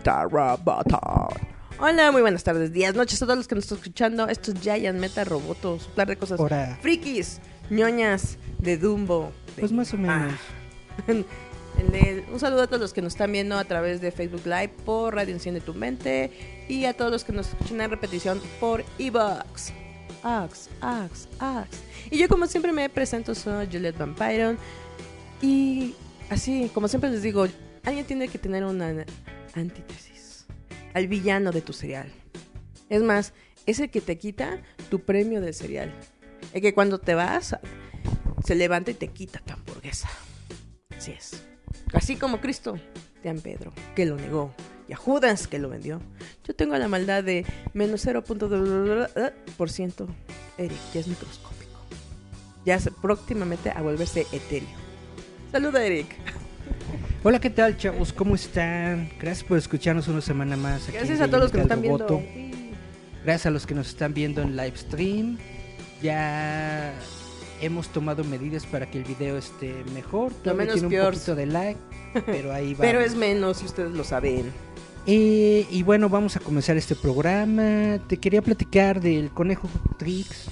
Giant Meta Roboto. Hola, muy buenas tardes, días, noches a todos los que nos están escuchando. Esto es Giant Meta Roboto, su plan de cosas Hora. frikis, ñoñas, de Dumbo. de- Pues más o menos. El de- un saludo a todos los que nos están viendo a través de Facebook Live por Radio Enciende tu Mente y a todos los que nos escuchan en repetición por Evox. Ax, Ax, Ax. Y yo como siempre me presento, soy Juliet Vampiron. Y así, como siempre les digo, alguien tiene que tener una antítesis al villano de tu cereal. Es más, es el que te quita tu premio de cereal. El que cuando te vas, se levanta y te quita tu hamburguesa. Así es. Así como Cristo de San Pedro, que lo negó, y a Judas, que lo vendió. Yo tengo la maldad de menos 0.2%. Eric, ya es microscópico. Ya próximamente a volverse etéreo. Saluda, Eric. Hola, ¿qué tal, chavos? ¿Cómo están? Gracias por escucharnos una semana más. aquí Gracias a todos los que nos están viendo. Gracias a los que nos están viendo en live stream. Ya hemos tomado medidas para que el video esté mejor. Todavía menos tiene un peor. poquito de lag, pero ahí va. Pero es menos, si ustedes lo saben. Eh, y bueno, vamos a comenzar este programa. Te quería platicar del conejo Trix.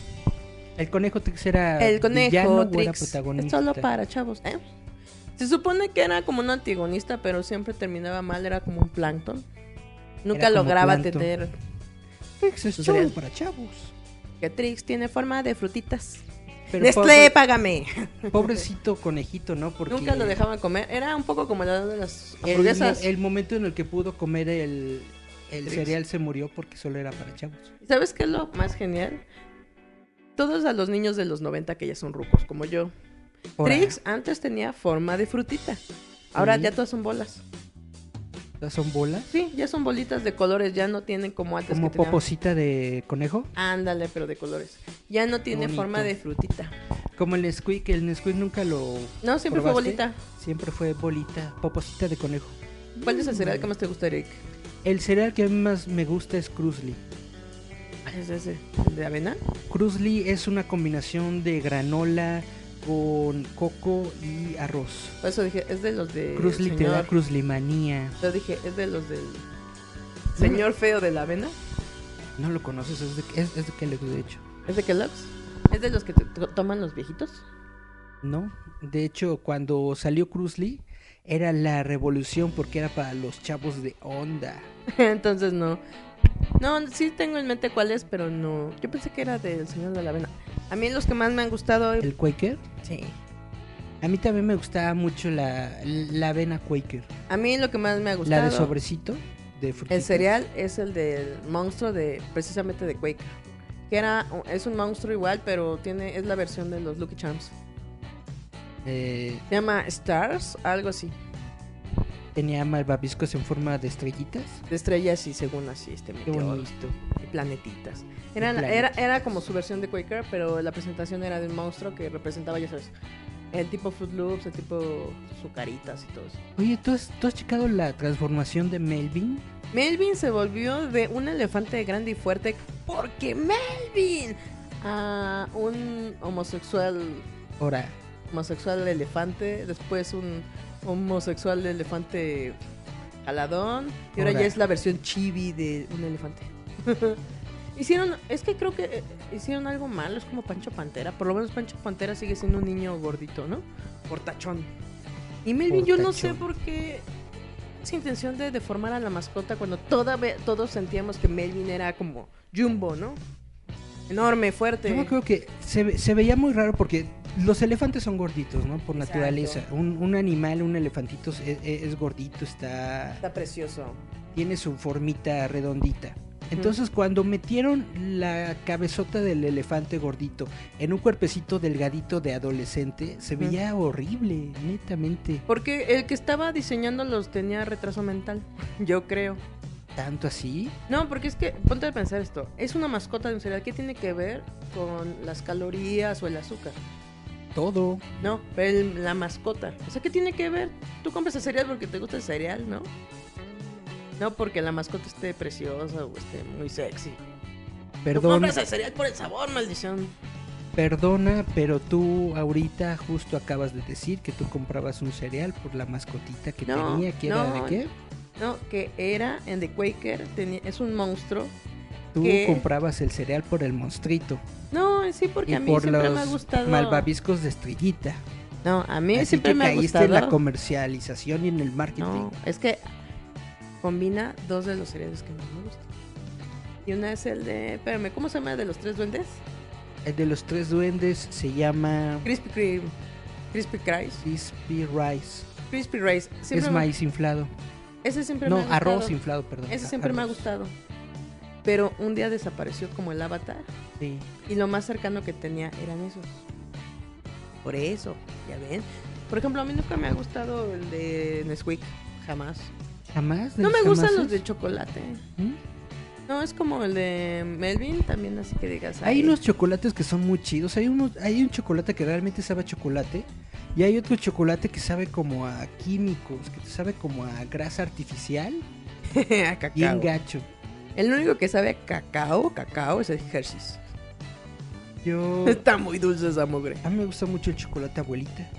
El conejo Trix era El conejo villano o era Trix es protagonista. solo para chavos, ¿eh? Se supone que era como un antagonista, pero siempre terminaba mal, era como un plancton. Nunca lograba tener Trix es Pues sería- para chavos. que Trix tiene forma de frutitas. Pero Nestlé, pobre- págame. pobrecito conejito, ¿no? Porque Nunca lo dejaban comer. Era un poco como la de las el, hamburguesas. el momento en el que pudo comer el, el Trix. cereal se murió porque solo era para chavos. ¿Sabes qué es lo más genial? Todos a los niños de los 90 que ya son rucos, como yo. Ahora, Trix antes tenía forma de frutita. Ahora Sí. ya todas son bolas. ¿estas ¿Son bolas? Sí, ya son bolitas de colores, ya no tienen como antes Como poposita de conejo. Ándale, pero de colores. Ya no tiene bonito. forma de frutita. Como el Nesquik, el Nesquik nunca lo No, siempre fue bolita. siempre fue bolita, poposita de conejo. ¿Cuál es el cereal que más te gusta, Eric? El cereal que más me gusta es Cruzly. ¿Es ese? ¿El de avena? Cruzly es una combinación de granola con coco y arroz. Por eso dije, es de los de. Cruzly te da señor... cruzlimanía. Yo dije, es de los del. Señor feo de la avena. No lo conoces, es de, es, es de Kellogg's, de hecho. ¿Es de Kellogg's? ¿Es de los que te to- toman los viejitos? No, de hecho, cuando salió Cruzly era la revolución porque era para los chavos de onda. Entonces no. No, sí tengo en mente cuál es, pero no. Yo pensé que era del Señor de la Avena. A mí los que más me han gustado. El Quaker. Sí. A mí también me gustaba mucho la, la avena Quaker. A mí lo que más me ha gustado. La de sobrecito, de El frutitas. cereal es el del monstruo de precisamente de Quaker. Que era es un monstruo igual, pero tiene es la versión de los Lucky Charms. Eh, Se llama Stars, algo así, tenía malvaviscos en forma de estrellitas. de estrellas y según así este Qué bonito. Planetitas. Eran- era, era como su versión de Quaker, pero la presentación era de un monstruo que representaba, ya sabes, el tipo Fruit Loops, el tipo Zucaritas y todo eso. Oye, ¿tú has, ¿tú has checado la transformación de Melvin? Melvin se volvió de un elefante grande y fuerte porque Melvin a un homosexual Ahora, homosexual elefante, después un homosexual elefante jaladón y ahora Ahora. ya es la versión chibi de un elefante. hicieron, es que creo que eh, hicieron algo malo, es como Pancho Pantera, por lo menos Pancho Pantera sigue siendo un niño gordito, ¿no? Portachón. Y Melvin yo no sé por qué esa intención de deformar a la mascota cuando toda, ve- todos sentíamos que Melvin era como Jumbo, ¿no? Enorme, fuerte. Yo acuerdo que se, ve- se veía muy raro porque los elefantes son gorditos, ¿no? Por Exacto. naturaleza. Un, un animal, un elefantito es, es- es gordito, está Está precioso. tiene su formita redondita. Entonces cuando metieron la cabezota del elefante gordito en un cuerpecito delgadito de adolescente, se veía horrible, netamente. Porque el que estaba diseñando los tenía retraso mental, yo creo. Tanto así. No, porque es que, ponte a pensar esto, es una mascota de un cereal, ¿qué tiene que ver con las calorías o el azúcar? Todo. No, pero el- la mascota. O sea, ¿qué tiene que ver? Tú compras el cereal porque te gusta el cereal, ¿no? No porque la mascota esté preciosa o esté muy sexy. Tú Perdona, compras el cereal por el sabor, maldición. perdona, pero tú ahorita justo acabas de decir que tú comprabas un cereal por la mascotita que No, tenía, que era de no. qué? No, que era en The Quaker, tenía, es un monstruo. Tú comprabas el cereal por el monstruito No, sí, porque y a mí por siempre los me ha gustado. malvaviscos de estrellita. No, a mí Así siempre que me ha caíste gustado. en la comercialización y en el marketing. No, es que combina dos de los cereales que más me gustan. Y una es el de. Espérame, ¿cómo se llama? ¿De los tres duendes? El de los tres duendes se llama Crispy Kreme. Crispy Rice. Crispy Rice. Crispy Rice. Siempre es me- maíz inflado. Ese siempre No, me ha gustado. arroz inflado, perdón. Ese siempre me ha gustado. Pero un día desapareció como el avatar. Sí. Y lo más cercano que tenía eran esos. Por eso, ya ven. Por ejemplo, a mí nunca me ha gustado el de Nesquik. Jamás. No me gustan los de chocolate. ¿Mm? No, es como el de Melvin, también así que digas. Hay "Ay". unos chocolates que son muy chidos. Hay unos, hay un chocolate que realmente sabe a chocolate. Y hay otro chocolate que sabe como a químicos, que sabe como a grasa artificial. a cacao. Bien gacho. El único que sabe a cacao, cacao, es el Hershey's. Yo. Está muy dulce esa mugre. A mí me gusta mucho el chocolate abuelita.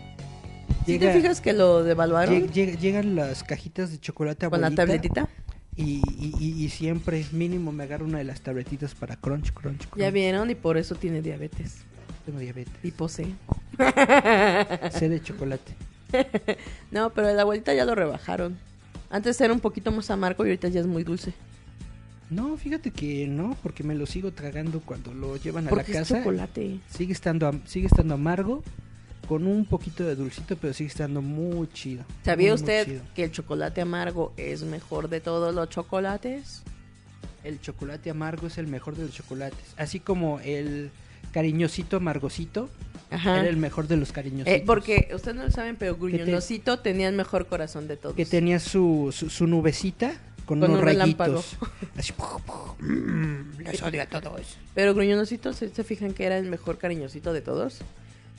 ¿Sí te fijas que lo devaluaron lleg- lleg- llegan las cajitas de chocolate con la abuelita. tabletita? Y, y- y- y siempre, mínimo, me agarro una de las tabletitas para crunch, crunch, crunch. Ya vieron y por eso tiene diabetes. Tengo diabetes. Tipo C. Sé de chocolate. No, pero la abuelita ya lo rebajaron. Antes era un poquito más amargo y ahorita ya es muy dulce. No, fíjate que no, porque me lo sigo tragando cuando lo llevan a Porque la es casa. chocolate. Sigue estando, sigue estando amargo, con un poquito de dulcito, pero sigue estando muy chido. ¿Sabía Muy, muy usted chido. que el chocolate amargo es mejor de todos los chocolates? El chocolate amargo es el mejor de los chocolates. Así como el cariñosito amargosito Ajá. era el mejor de los cariñositos. Eh, porque ustedes no lo saben, pero te- Gruñoncito tenía el mejor corazón de todos. Que tenía su, su, su nubecita con, Con unos un relámpago. rayitos. Así, puf, puf, mm, les odio a todos. Pero Gruñoncito, ¿se, se fijan que era el mejor cariñosito de todos?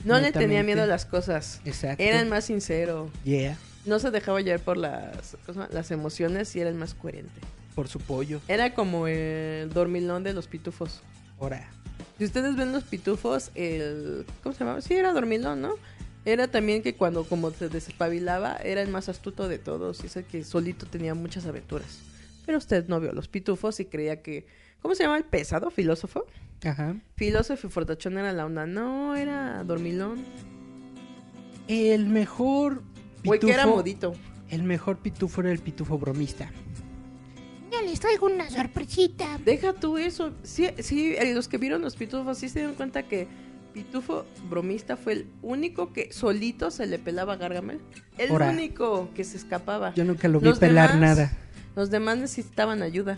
No le tenía miedo a las cosas. Exacto. Era el más sincero. Yeah, No se dejaba llevar por las, emociones y era el más coherente. por su pollo. Era como el dormilón de los pitufos. Ahora, Si ustedes ven los pitufos, el... ¿Cómo se llamaba? Sí, era dormilón, ¿no? Era también que cuando como se despabilaba, era el más astuto de todos. Y es el que solito tenía muchas aventuras. Pero usted no vio los pitufos y creía que... ¿Cómo se llama el pesado? ¿Filósofo? Ajá. Filósofo y fortachón era la onda. No, era dormilón. El mejor Güey, que era pitufo- modito. El mejor pitufo era el pitufo bromista. Ya les traigo una sorpresita. Deja tú eso. Sí, sí, eh, los que vieron los pitufos sí se dieron cuenta que Pitufo bromista fue el único que solito se le pelaba a Gargamel. El Ora. único que se escapaba. Yo nunca lo vi Los pelar demás- nada. Los demás necesitaban ayuda.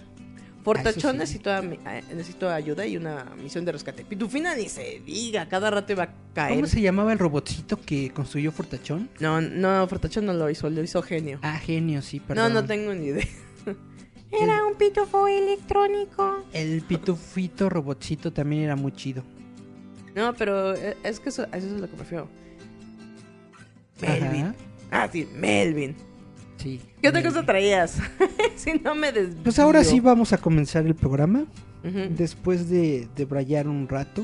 Necesitó, ami- eh, necesitó ayuda y una misión de rescate. Pitufina ni se diga, cada rato iba a caer. ¿Cómo se llamaba el robotcito que construyó Fortachón? No, no, Fortachón no lo hizo, lo hizo genio. Ah, genio, sí, no, perdón. no tengo ni idea. Era un pitufo electrónico. El pitufito robotcito también era muy chido. No, pero eh, es que eso, eso es lo que prefiero. Melvin. Ajá, Ah, sí, Melvin. Sí. ¿Qué otra cosa traías? si no me desvío. Pues ahora sí vamos a comenzar el programa. Después de, de brayar un rato.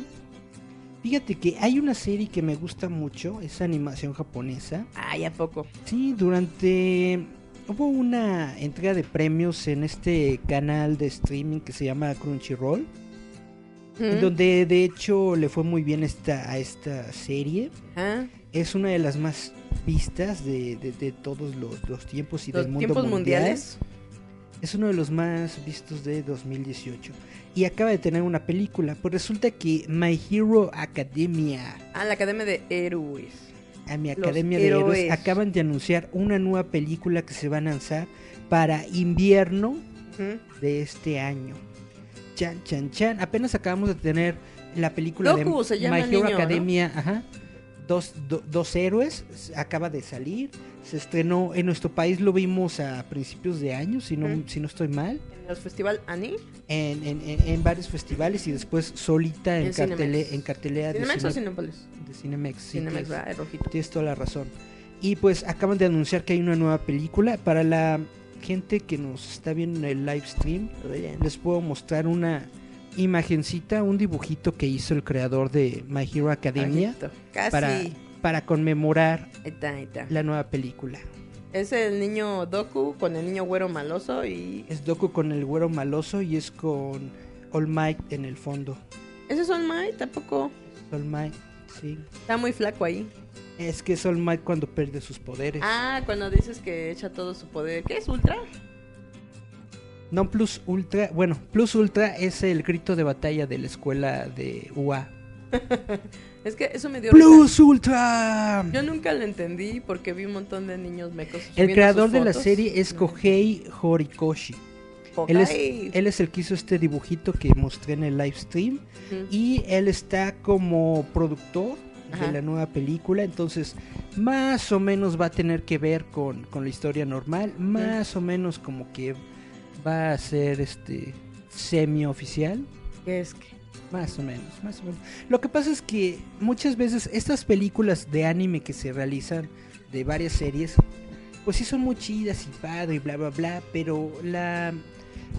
Fíjate que hay una serie que me gusta mucho, es animación japonesa. Ay, ¿a poco? Sí, durante... Hubo una entrega de premios en este canal de streaming que se llama Crunchyroll. en donde de hecho le fue muy bien esta, a esta serie. Ah, Es una de las más vistas de, de- de todos los, los tiempos y Los del mundo tiempos mundial. mundiales. Es uno de los más vistos de 2018. Y acaba de tener una película. Pues resulta que My Hero Academia, Ah, la Academia de Héroes. a mi Los Academia de Héroes, héroes. acaban de anunciar una nueva película que se va a lanzar para invierno de este año. Chan, chan, chan. Apenas acabamos de tener la película de My Hero niño, ¿no? Academia. Ajá. Dos, do- dos héroes. Acaba de salir. Se estrenó en nuestro país, lo vimos a principios de año, si no, si no estoy mal. En el Festival Ani. En, en- en- en varios festivales y después solita en, cartele, Cinemex. en cartelera de, ¿Cinemex o Cine- Cinépolis? de Cinemex. sí, Cinemex, tienes- ¿verdad? El rojito. Tienes toda la razón. Y pues acaban de anunciar que hay una nueva película. Para la gente que nos está viendo en el live stream, les puedo mostrar una imagencita, un dibujito que hizo el creador de My Hero Academia. Casi. para, para conmemorar la nueva película. Es el niño Doku con el niño güero maloso y... Es Doku con el güero maloso y es con All Might en el fondo. ¿Ese es All Might? Tampoco. All Might, sí. Está muy flaco ahí. Es que es All Might cuando pierde sus poderes. Ah, cuando dices que echa todo su poder. ¿Qué es Ultra? No Plus Ultra, bueno, Plus Ultra es el grito de batalla de la escuela de UA. Es que eso me dio risa. Plus Ultra. Yo nunca lo entendí porque vi un montón de niños mecos. El creador de la serie es. Kohei Horikoshi. Él es, él es el que hizo este dibujito que mostré en el live stream. Y él está como productor Ajá. de la nueva película. Entonces, más o menos va a tener que ver con, con la historia normal. Más o menos como que va a ser este semi oficial. ¿Qué es que? Más o menos, más o menos. Lo que pasa es que muchas veces estas películas de anime que se realizan de varias series, pues sí son muy chidas y padre y bla bla bla, pero la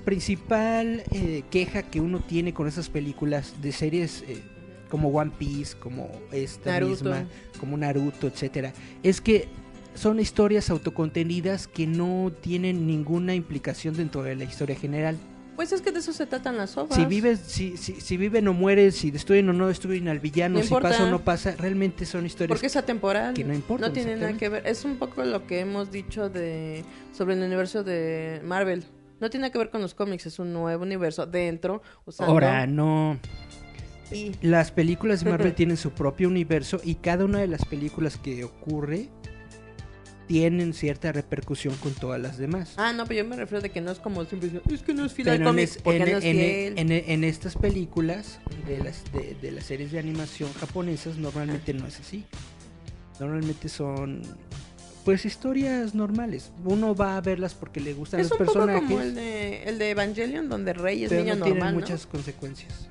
principal eh, queja que uno tiene con esas películas de series eh, como One Piece, como esta Naruto. misma, como Naruto, etcétera, es que son historias autocontenidas que no tienen ninguna implicación dentro de la historia general. Pues es que de eso se tratan las obras. Si vives, si, si, si viven o mueren, si destruyen o no destruyen al villano, No si importa. pasa o no pasa, realmente son historias Porque es atemporal. que no importan, No tiene nada que ver. Es un poco lo que hemos dicho de sobre el universo de Marvel. No tiene nada que ver con los cómics, es un nuevo universo dentro. Usando... Ahora, no. Y Las películas de Marvel tienen su propio universo y cada una de las películas que ocurre tienen cierta repercusión con todas las demás. Ah, no, pero yo me refiero de que no es como siempre es que no es fiel al en, cómic, en- no es en- fiel. en- en estas películas de las, de, de las series de animación japonesas normalmente no es así. Normalmente son pues historias normales. Uno va a verlas porque le gustan es los un poco personajes. como el de, el de Evangelion, donde Rey es pero niño no tienen normal, ¿no? muchas consecuencias.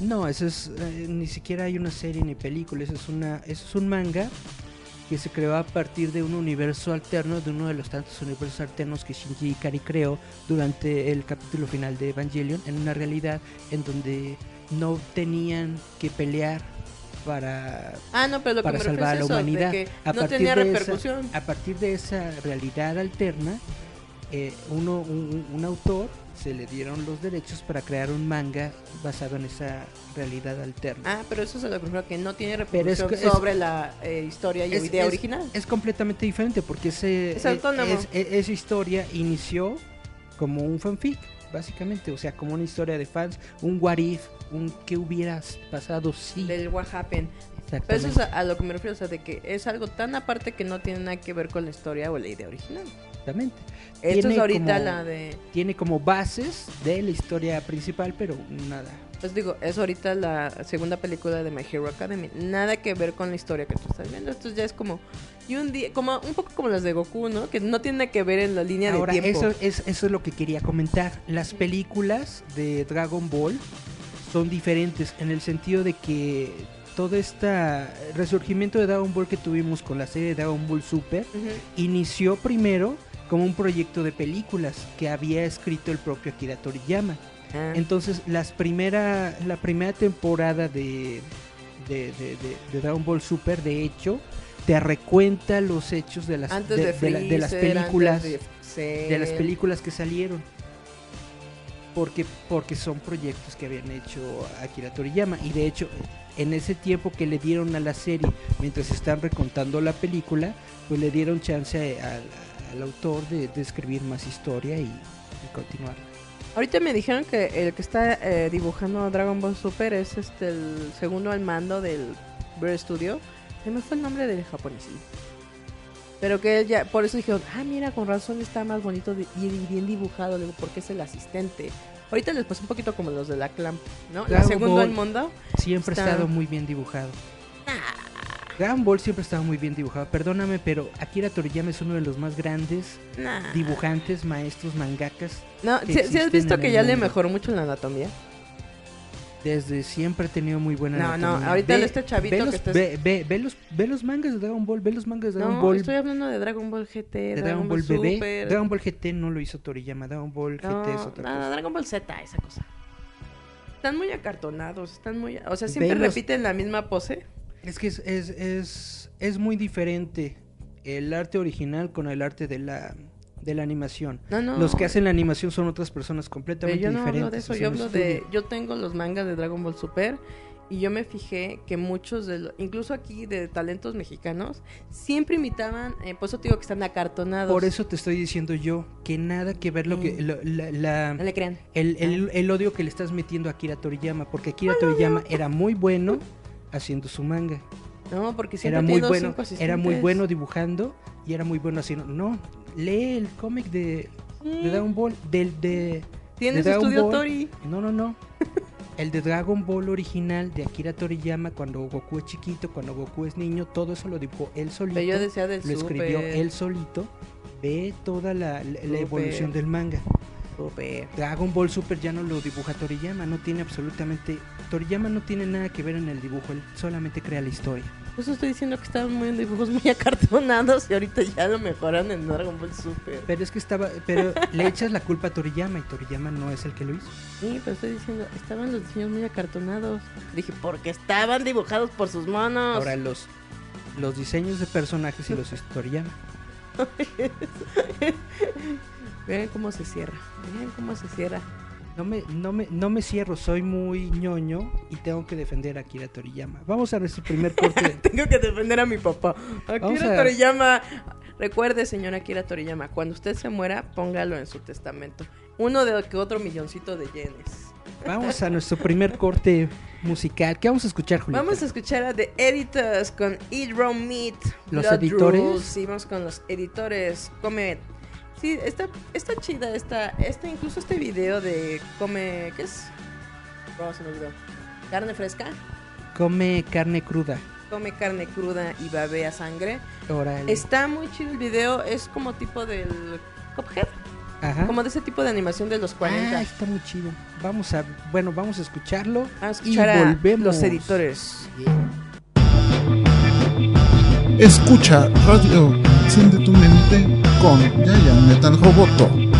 No, eso es eh, ni siquiera hay una serie ni película, eso es una eso es un manga que se creó a partir de un universo alterno, de uno de los tantos universos alternos que Shinji Ikari creó durante el capítulo final de Evangelion, en una realidad en donde no tenían que pelear para Ah, no, pero para salvar a la humanidad. A no partir tenía de esa- repercusión. a partir de esa realidad alterna, eh, uno, un, un autor se le dieron los derechos para crear un manga basado en esa realidad alterna. Ah, pero eso es lo que me refiero, que no tiene es repercusión es- sobre la eh, historia y Es- idea original. Es completamente diferente porque ese, es- es- esa historia inició como un fanfic, básicamente, o sea, como una historia de fans, un what if, un qué hubieras pasado si. Del what happened. Pero eso es a, a lo que me refiero, o sea, de que es algo tan aparte que no tiene nada que ver con la historia o la idea original. Exactamente. Esto Tiene es ahorita como- la de... Tiene como bases de la historia principal, pero nada. Pues digo, es ahorita la segunda película de My Hero Academy. Nada que ver con la historia que tú estás viendo. Esto ya es como... Y un día, como un poco como las de Goku, ¿no? Que no tiene que ver en la línea Ahora, de tiempo. eso es, eso es lo que quería comentar. Las películas de Dragon Ball son diferentes en el sentido de que todo este resurgimiento de Dragon Ball que tuvimos con la serie de Dragon Ball Super inició primero como un proyecto de películas que había escrito el propio Akira Toriyama. Ah. Entonces, las primera, la primera temporada de, de, de- de- de Dragon Ball Super, de hecho, te recuenta los hechos de las, antes de, de, de la- de las películas antes de, las películas que salieron. Porque, porque son proyectos que habían hecho Akira Toriyama. Y de hecho, en ese tiempo que le dieron a la serie, mientras están recontando la película, pues le dieron chance al, al autor de, de escribir más historia y, y continuarla. Ahorita me dijeron que el que está eh, dibujando Dragon Ball Super es este el segundo al mando del Bear Studio. Se me fue el nombre del japonés. Pero que él ya, por eso dijeron, ah, mira, con razón está más bonito y bien dibujado, le digo, porque es el asistente. Ahorita les pasó un poquito como los de la Clamp, ¿no? La Dragon segundo Ball. al mundo. Siempre Está- ha estado muy bien dibujado. Dragon Ball siempre ha estado muy bien dibujado. Perdóname, pero Akira Toriyama es uno de los más grandes Nah. dibujantes, maestros, mangakas. No, que ¿sí, sí has visto que ya le mejoró mucho la anatomía? Desde siempre ha tenido muy buena No, no, anatomía. ahorita este chavito ve que los, está- ve, ve- ve los, ve los mangas de Dragon Ball, ve los mangas de Dragon No, Ball, estoy hablando de Dragon Ball GT, de Dragon, Ball, BB. Super. Dragon Ball GT no lo hizo Toriyama, Dragon Ball no, GT es otra no, cosa. Dragon Ball Z, esa cosa. Están muy acartonados, están muy... O sea, siempre Ve repiten la misma pose. Es que es, es, es, es muy diferente el arte original con el arte de la, de la animación. No, no. Los que hacen la animación son otras personas completamente yo no diferentes. hablo de eso, es yo hablo de... Yo tengo los mangas de Dragon Ball Super y yo me fijé que muchos de los... Incluso aquí de talentos mexicanos, siempre imitaban... eh, por eso te digo que están acartonados. Por eso te estoy diciendo yo que nada que ver lo que lo- la, la- No le crean. el, el- el odio que le estás metiendo a Akira Toriyama, porque Akira Toriyama era muy bueno haciendo su manga. No, porque siempre Era muy bueno, era muy bueno dibujando y era muy bueno haciendo. No, lee el cómic de, de Sí. Dragon Ball del de Tienes de estudio Ball. Tori. No, no, no. El de Dragon Ball original de Akira Toriyama cuando Goku es chiquito, cuando Goku es niño, todo eso lo dibujó él solito. Pero yo decía del lo escribió él solito. Ve toda la, la- la Súper. evolución del manga. Super. Dragon Ball Super ya no lo dibuja Toriyama, no tiene absolutamente... Toriyama no tiene nada que ver en el dibujo, él solamente crea la historia. Por eso estoy diciendo que estaban muy en dibujos muy acartonados y ahorita ya lo mejoran en Dragon Ball Super. Pero es que estaba... Pero le echas la culpa a Toriyama y Toriyama no es el que lo hizo. Sí, pero estoy diciendo, estaban los diseños muy acartonados. Dije, porque estaban dibujados por sus manos. Ahora los, los diseños de personajes y los hizo Toriyama. Vean cómo se cierra. Vean cómo se cierra. No me, no, me, no me cierro, soy muy ñoño y tengo que defender a Akira Toriyama. Vamos a nuestro primer corte. Tengo que defender a mi papá. Akira a- Toriyama. Recuerde, señora Akira Toriyama, cuando usted se muera, póngalo en su testamento. Uno de que otro milloncito de yenes. Vamos a nuestro primer corte musical. ¿Qué vamos a escuchar, Julieta? Vamos a escuchar a The Editors con Eat Raw Meat. ¿Los Blood editores? Rules. Sí, vamos con los editores. Come. Sí, está, está chida esta, esta, incluso este video de come. ¿Qué es? ¿Cómo se me olvidó? Carne fresca. Come carne cruda. Come carne cruda y babea sangre. Está muy chido el video. Es como tipo del Cuphead. Ajá. Como de ese tipo de animación de los 40. Ah, está muy chido. Vamos a, bueno, vamos a escucharlo. Vamos a y escuchar a volvemos. los editores. Escucha Radio Enciende tu mente con Giant Metal Roboto.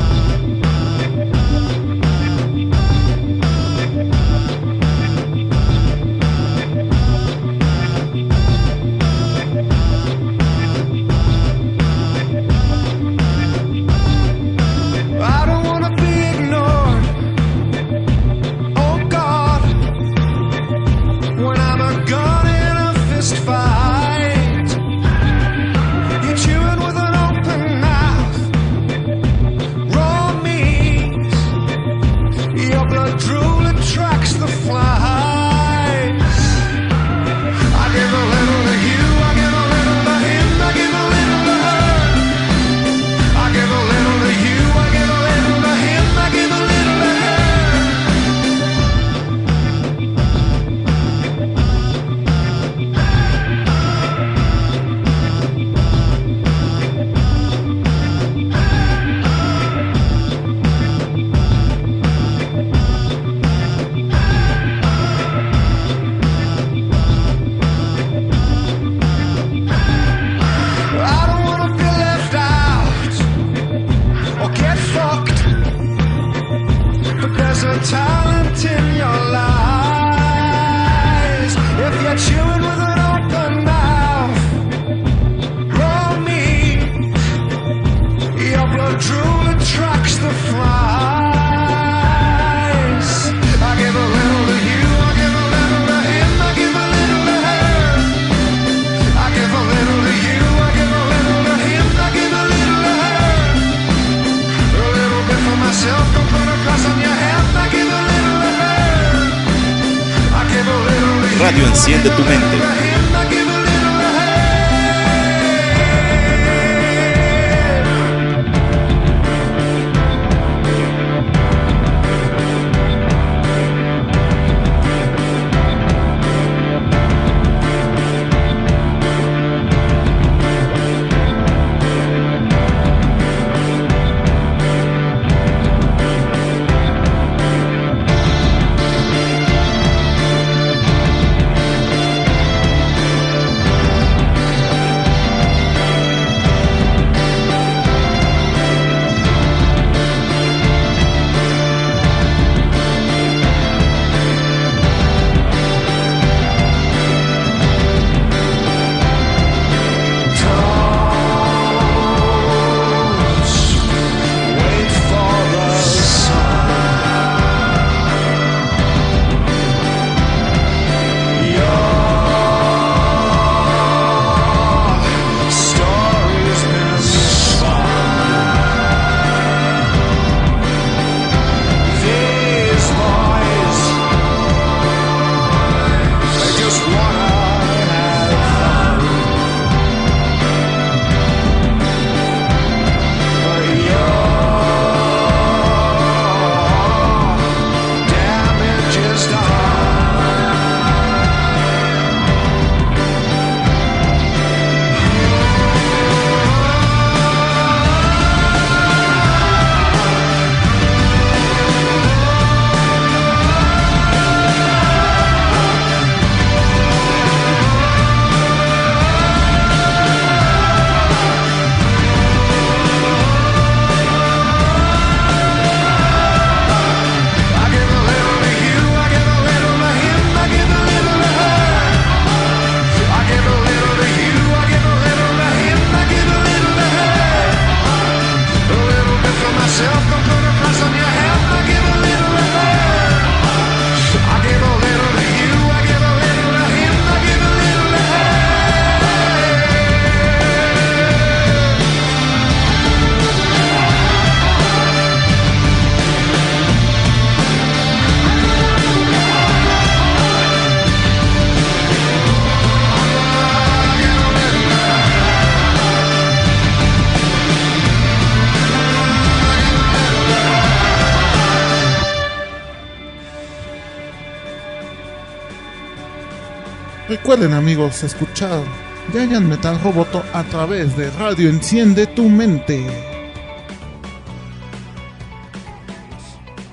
Recuerden amigos escuchar Giant Metal Roboto a través de Radio Enciende tu mente.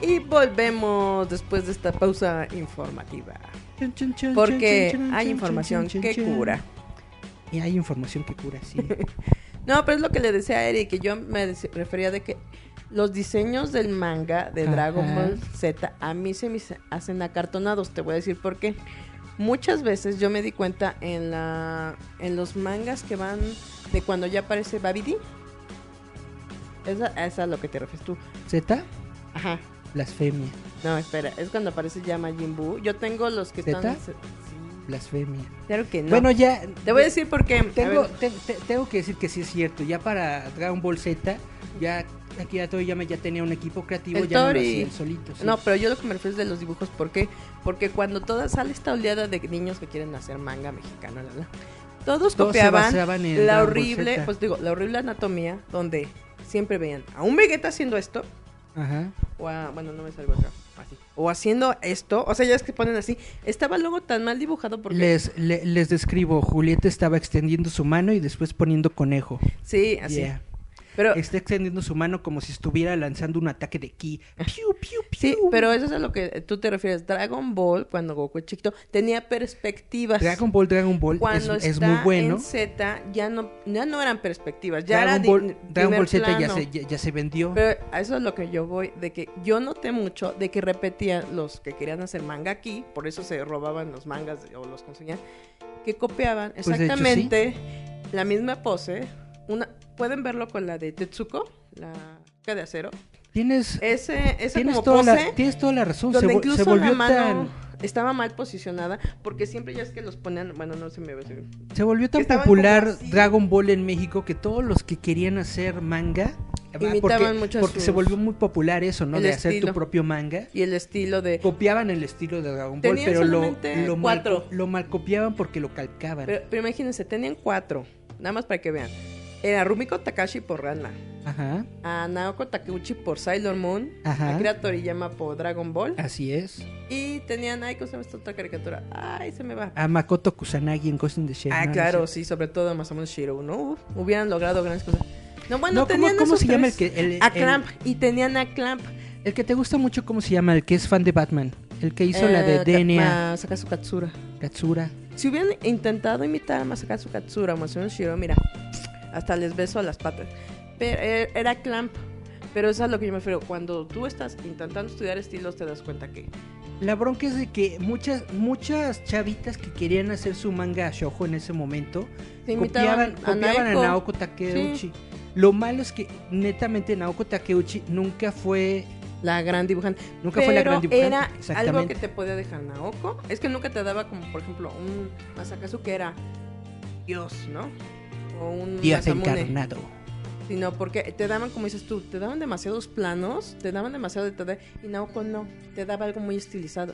Y volvemos después de esta pausa informativa. Porque hay información que cura. Y hay información que cura, sí. No, pero es lo que le decía a Eric, que yo me refería de que los diseños del manga de Ajá. Dragon Ball Z a mí se me hacen acartonados. Te voy a decir por qué. Muchas veces yo me di cuenta en la en los mangas que van de cuando ya aparece Babidi. Esa, esa es a lo que te refieres tú. Z, Ajá. blasfemia. No, espera, es cuando aparece ya Majin Buu. Yo tengo los que ¿Zeta? están. Blasfemia. claro que no. Bueno, ya. te voy a decir por qué. Tengo, te- te- tengo que decir que sí es cierto. Ya para Dragon Ball Z, ya Akira Toriyama ya tenía un equipo creativo, El ya no lo Tori. hacía él solito. sí. No, pero yo lo que me refiero es de los dibujos. ¿Por qué? Porque cuando toda sale esta oleada de niños que quieren hacer manga mexicano, la, la, todos copiaban en la horrible, pues digo, la horrible anatomía donde siempre veían a un Vegeta haciendo esto, Ajá. o a, bueno, no me salgo así, o haciendo esto, o sea, ya es que ponen así, estaba luego tan mal dibujado porque... Les, le- les describo, Julieta estaba extendiendo su mano y después poniendo conejo. Sí, así. Yeah. Pero Está extendiendo su mano como si estuviera lanzando un ataque de ki. Piu, piu, piu. Sí, pero eso es a lo que tú te refieres. Dragon Ball, cuando Goku es chiquito, tenía perspectivas. Dragon Ball, Dragon Ball es, Cuando es está muy bueno. en Z, ya no, ya no eran perspectivas, ya Dragon era Ball, Dragon Ball Z ya se, ya, ya se vendió. Pero a eso es lo que yo voy, de que yo noté mucho de que repetían los que querían hacer manga aquí, por eso se robaban los mangas o los conseguían, que copiaban Pues, hecho, exactamente la misma pose. Una, Pueden verlo con la de Tetsuko, la chica de acero. Tienes, Ese, esa tienes, como toda pose. la, tienes toda la razón. Se, Donde vol- incluso se volvió la mano tan, estaba mal posicionada, porque siempre ya es que los ponían, bueno, no se me ve. se volvió tan popular. Dragon Ball en México que todos los que querían hacer manga Imitaban porque, mucho porque sus- se volvió muy popular eso, ¿no? el de hacer tu propio manga. Y el estilo de... Copiaban el estilo de Dragon Ball, Tenían pero lo, lo, mal, cuatro. lo mal copiaban porque lo calcaban. Pero, pero imagínense, tenían cuatro. Nada más para que vean. Era Rumiko Takashi por Ranma. Ajá, A Naoko Takeuchi por Sailor Moon. Ajá. Akira Toriyama por Dragon Ball. así es. Y tenían... Ay, ¿cómo se esta otra caricatura? Ay, se me va. A Makoto Kusanagi en Ghost in the Shell. Ah, ¿no? claro, sí, sobre todo a Masamune Shiro, ¿no? Uf, hubieran logrado grandes cosas. No, bueno, No, ¿cómo- tenían cómo esos se llama el que- el- a el- Clamp. Y tenían a Clamp. El que te gusta mucho, ¿cómo se llama? El que es fan de Batman. El que hizo la de Eh, DNA, Masakazu Katsura. Katsura. Si hubieran intentado imitar a Masakazu Katsura o Masamune Shiro, mira, hasta les beso a las patas. Pero eh, era Clamp. Pero eso es a lo que yo me refiero. Cuando tú estás intentando estudiar estilos, te das cuenta que La bronca es de que muchas muchas chavitas que querían hacer su manga shoujo en ese momento copiaban, imitaban copiaban a Naoko. Naoko Takeuchi. Lo malo es que netamente Naoko Takeuchi nunca fue La gran dibujante. nunca fue la gran dibujante. era algo que te podía dejar Naoko. Es que nunca te daba como, por ejemplo, un Masakazu que era Dios, ¿no? O un Dios Masamune. encarnado. Sino porque te daban, como dices tú, te daban demasiados planos, te daban demasiado detalle. Y Naoko no, te daba algo muy estilizado.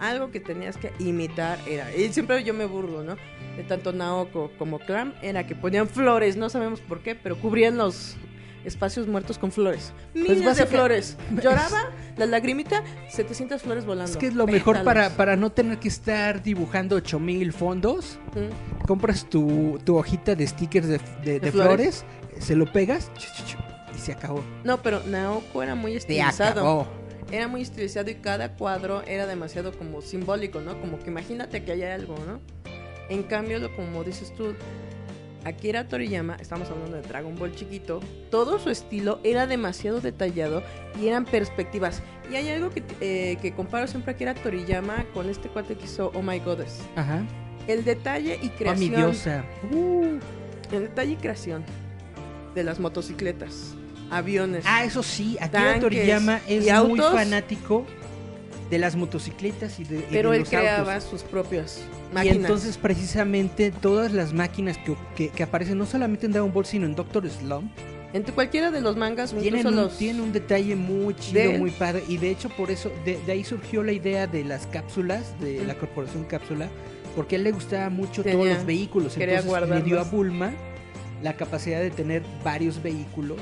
Algo que tenías que imitar era. Y siempre yo me burlo, ¿no? De tanto Naoko como Clam, era que ponían flores, no sabemos por qué, pero cubrían los espacios muertos con flores. Miles de básica- flores. Lloraba, la lagrimita, 700 flores volando. Es que es lo mejor Pétalos. para, para no tener que estar dibujando 8000 fondos. Ujú. Compras tu, tu hojita de stickers de, de- de flores? flores? se lo pegas y se acabó. No, pero Naoko era muy estilizado. Era muy estilizado y cada cuadro era demasiado como simbólico, ¿no? Como que imagínate que hay algo, ¿no? En cambio, lo como dices tú, Akira Toriyama, estamos hablando de Dragon Ball chiquito, todo su estilo era demasiado detallado y eran perspectivas. Y hay algo que, eh, que comparo siempre a Akira Toriyama con este cuate que hizo Oh My Goddess. Ajá. El detalle y Oh, mi creación. diosa. Uh. El detalle y creación de las motocicletas, aviones. Ah, eso sí, Akira Tanques Toriyama es muy fanático de las motocicletas y de, y pero de él los creaba autos. sus propias Y máquinas. entonces precisamente todas las máquinas que, que- que aparecen no solamente en Dragon Ball sino en Doctor Slump Entre cualquiera de los mangas, tienen un, los... tienen un detalle muy chido, muy padre y de hecho por eso de, de ahí surgió la idea de las cápsulas de Mm. la corporación cápsula porque a él le gustaba mucho Tenía- todos los vehículos entonces le dio a. Bulma la capacidad de tener varios vehículos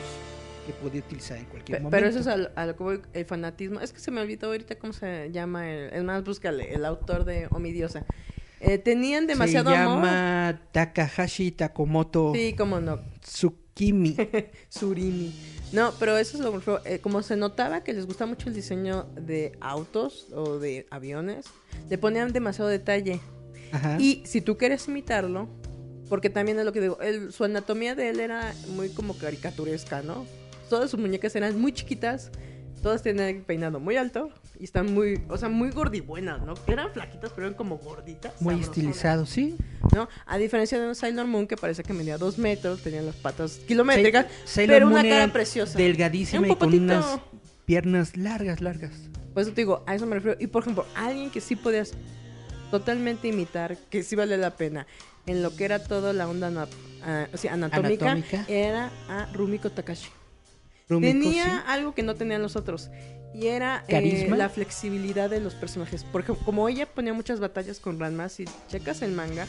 que podía utilizar en cualquier momento. Pero eso es al- a, lo que voy, el fanatismo. Es que se me olvidó ahorita cómo se llama. El, es más, búscale, el autor de Omidiosa. Eh, tenían demasiado Se amor. llama Takahashi Takomoto Sí, cómo no. Tsukimi. Surimi. No, pero eso es lo que eh, como se notaba que les gusta mucho el diseño de autos o de aviones, le ponían demasiado detalle. Ajá. Y si tú quieres imitarlo, porque también es lo que digo, él- su anatomía de él era muy como caricaturesca, ¿no? Todas sus muñecas eran muy chiquitas, todas tenían el peinado muy alto y están muy, o sea, muy gordibuenas, ¿no? Eran flaquitas, pero eran como gorditas. Muy estilizado, sí. ¿no? A diferencia de un Sailor Moon que parece que medía dos metros, tenían las patas kilométricas, Sailor pero Moon una cara preciosa. Delgadísima y con unas piernas largas, largas. Por eso te digo, a eso me refiero. Y por ejemplo, alguien que sí podías totalmente imitar, que sí vale la pena, en lo que era toda la onda ana- ah, o sea, anatómica, Anatómica. era a Rumiko Takashi. Tenía sí. algo que no tenían los otros. Y era eh, la flexibilidad de los personajes. Porque como ella ponía muchas batallas con Ranma, si checas el manga,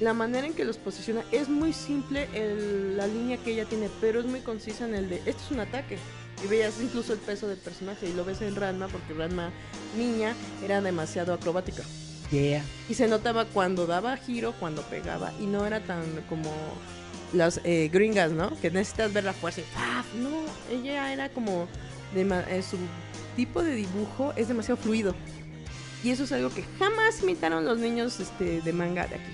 la manera en que los posiciona es muy simple el- la línea que ella tiene, pero es muy concisa en el de, esto es un ataque. Y veías incluso el peso del personaje y lo ves en Ranma porque Ranma niña era demasiado acrobática. Yeah. Y se notaba cuando daba giro, cuando pegaba y no era tan como las eh, gringas, ¿no? Que necesitas ver la fuerza y ¡paf! No, ella era como dema- eh, su tipo de dibujo es demasiado fluido. Y eso es algo que jamás imitaron los niños este, de manga de aquí.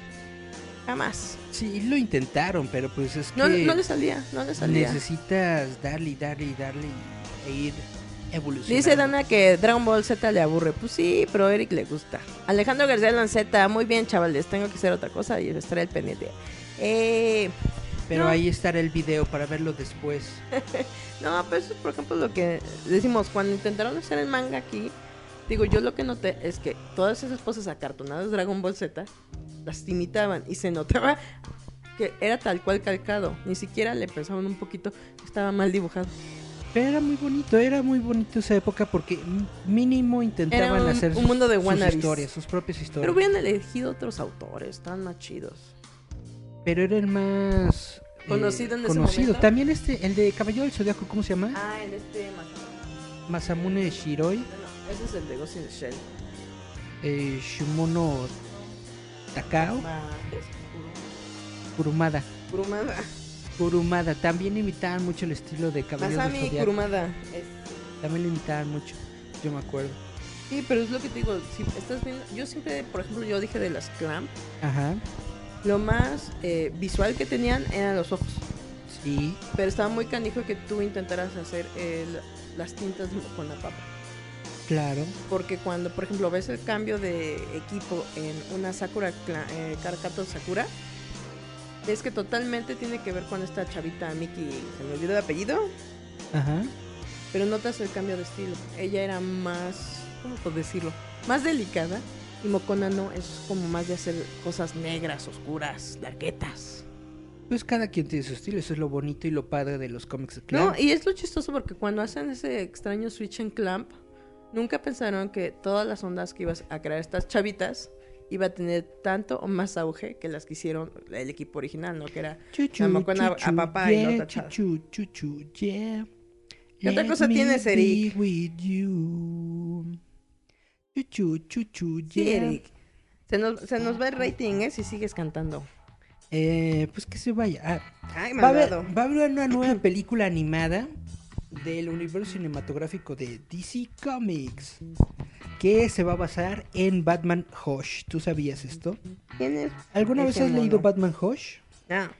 Jamás. Sí, lo intentaron, pero pues es que No, no le salía, no le salía. necesitas darle darle darle e ir evolucionando. Dice Dana que Dragon Ball Z le aburre. Pues sí, pero a Eric le gusta. Alejandro García Lanceta, muy bien, chavales. Tengo que hacer otra cosa y estaré al pendiente. Eh, Pero no. ahí estará el video para verlo después. no, pues eso es por ejemplo lo que decimos. Cuando intentaron hacer el manga aquí, digo, yo lo que noté es que todas esas cosas acartonadas de Dragon Ball Z las imitaban y se notaba que era tal cual calcado. Ni siquiera le pensaban un poquito, estaba mal dibujado. Pero era muy bonito, era muy bonito esa época porque mínimo intentaban un- hacer un sus, mundo de sus historias, sus propias Pero historias. hubieran elegido otros autores, tan más chidos. Pero era el más eh, Conocido en ese conocido. momento. También este, el de Caballero del Zodiaco, ¿cómo se llama? Ah, el este Masamune. Masamune Shiroi, No, ese es el de Ghost in the Shell. eh, Shumono Takao, Kurumada. Kuru- Kurumada. Kurumada, también imitaban mucho el estilo de Caballero del Masami Zodiaco. Kurumada. Es- También lo imitaban mucho, yo me acuerdo. Sí, pero es lo que te digo, si estás viendo, yo siempre, por ejemplo, yo dije de las Clamp, Ajá, lo más eh, visual que tenían eran los ojos, sí. pero estaba muy canijo que tú intentaras hacer el- las tintas con la papa, Claro. porque cuando, por ejemplo, ves el cambio de equipo en una Sakura, eh, Caracato Sakura, ves que totalmente tiene que ver con esta chavita Miki, se me olvidó el apellido, Ajá. pero notas el cambio de estilo. Ella era más, ¿cómo puedo decirlo? Más delicada. Y Mokona no, es como más de hacer cosas negras, oscuras, larguetas. Pues cada quien tiene su estilo, eso es lo bonito y lo padre de los cómics de No, Clamp. y es lo chistoso porque cuando hacen ese extraño switch en Clamp, nunca pensaron que todas las ondas que ibas a crear estas chavitas iba a tener tanto o más auge que las que hicieron el equipo original, ¿no? Que era Chuchu, Mokona a chuchu, papá y yeah, chava. chuchu, chuchu, yeah. ¿Qué otra cosa tienes, Eric? Chuchu, chuchu, Sí, yeah. Eric. Se nos, se nos va el rating, ¿eh? Si sigues cantando. Eh, pues que se vaya. Ah, Ay, va, a haber, va a haber una nueva película animada del universo cinematográfico de DC Comics que se va a basar en Batman Hush. ¿Tú sabías esto? ¿Quién es? ¿Alguna vez has leído mono. Batman Hush? Ah,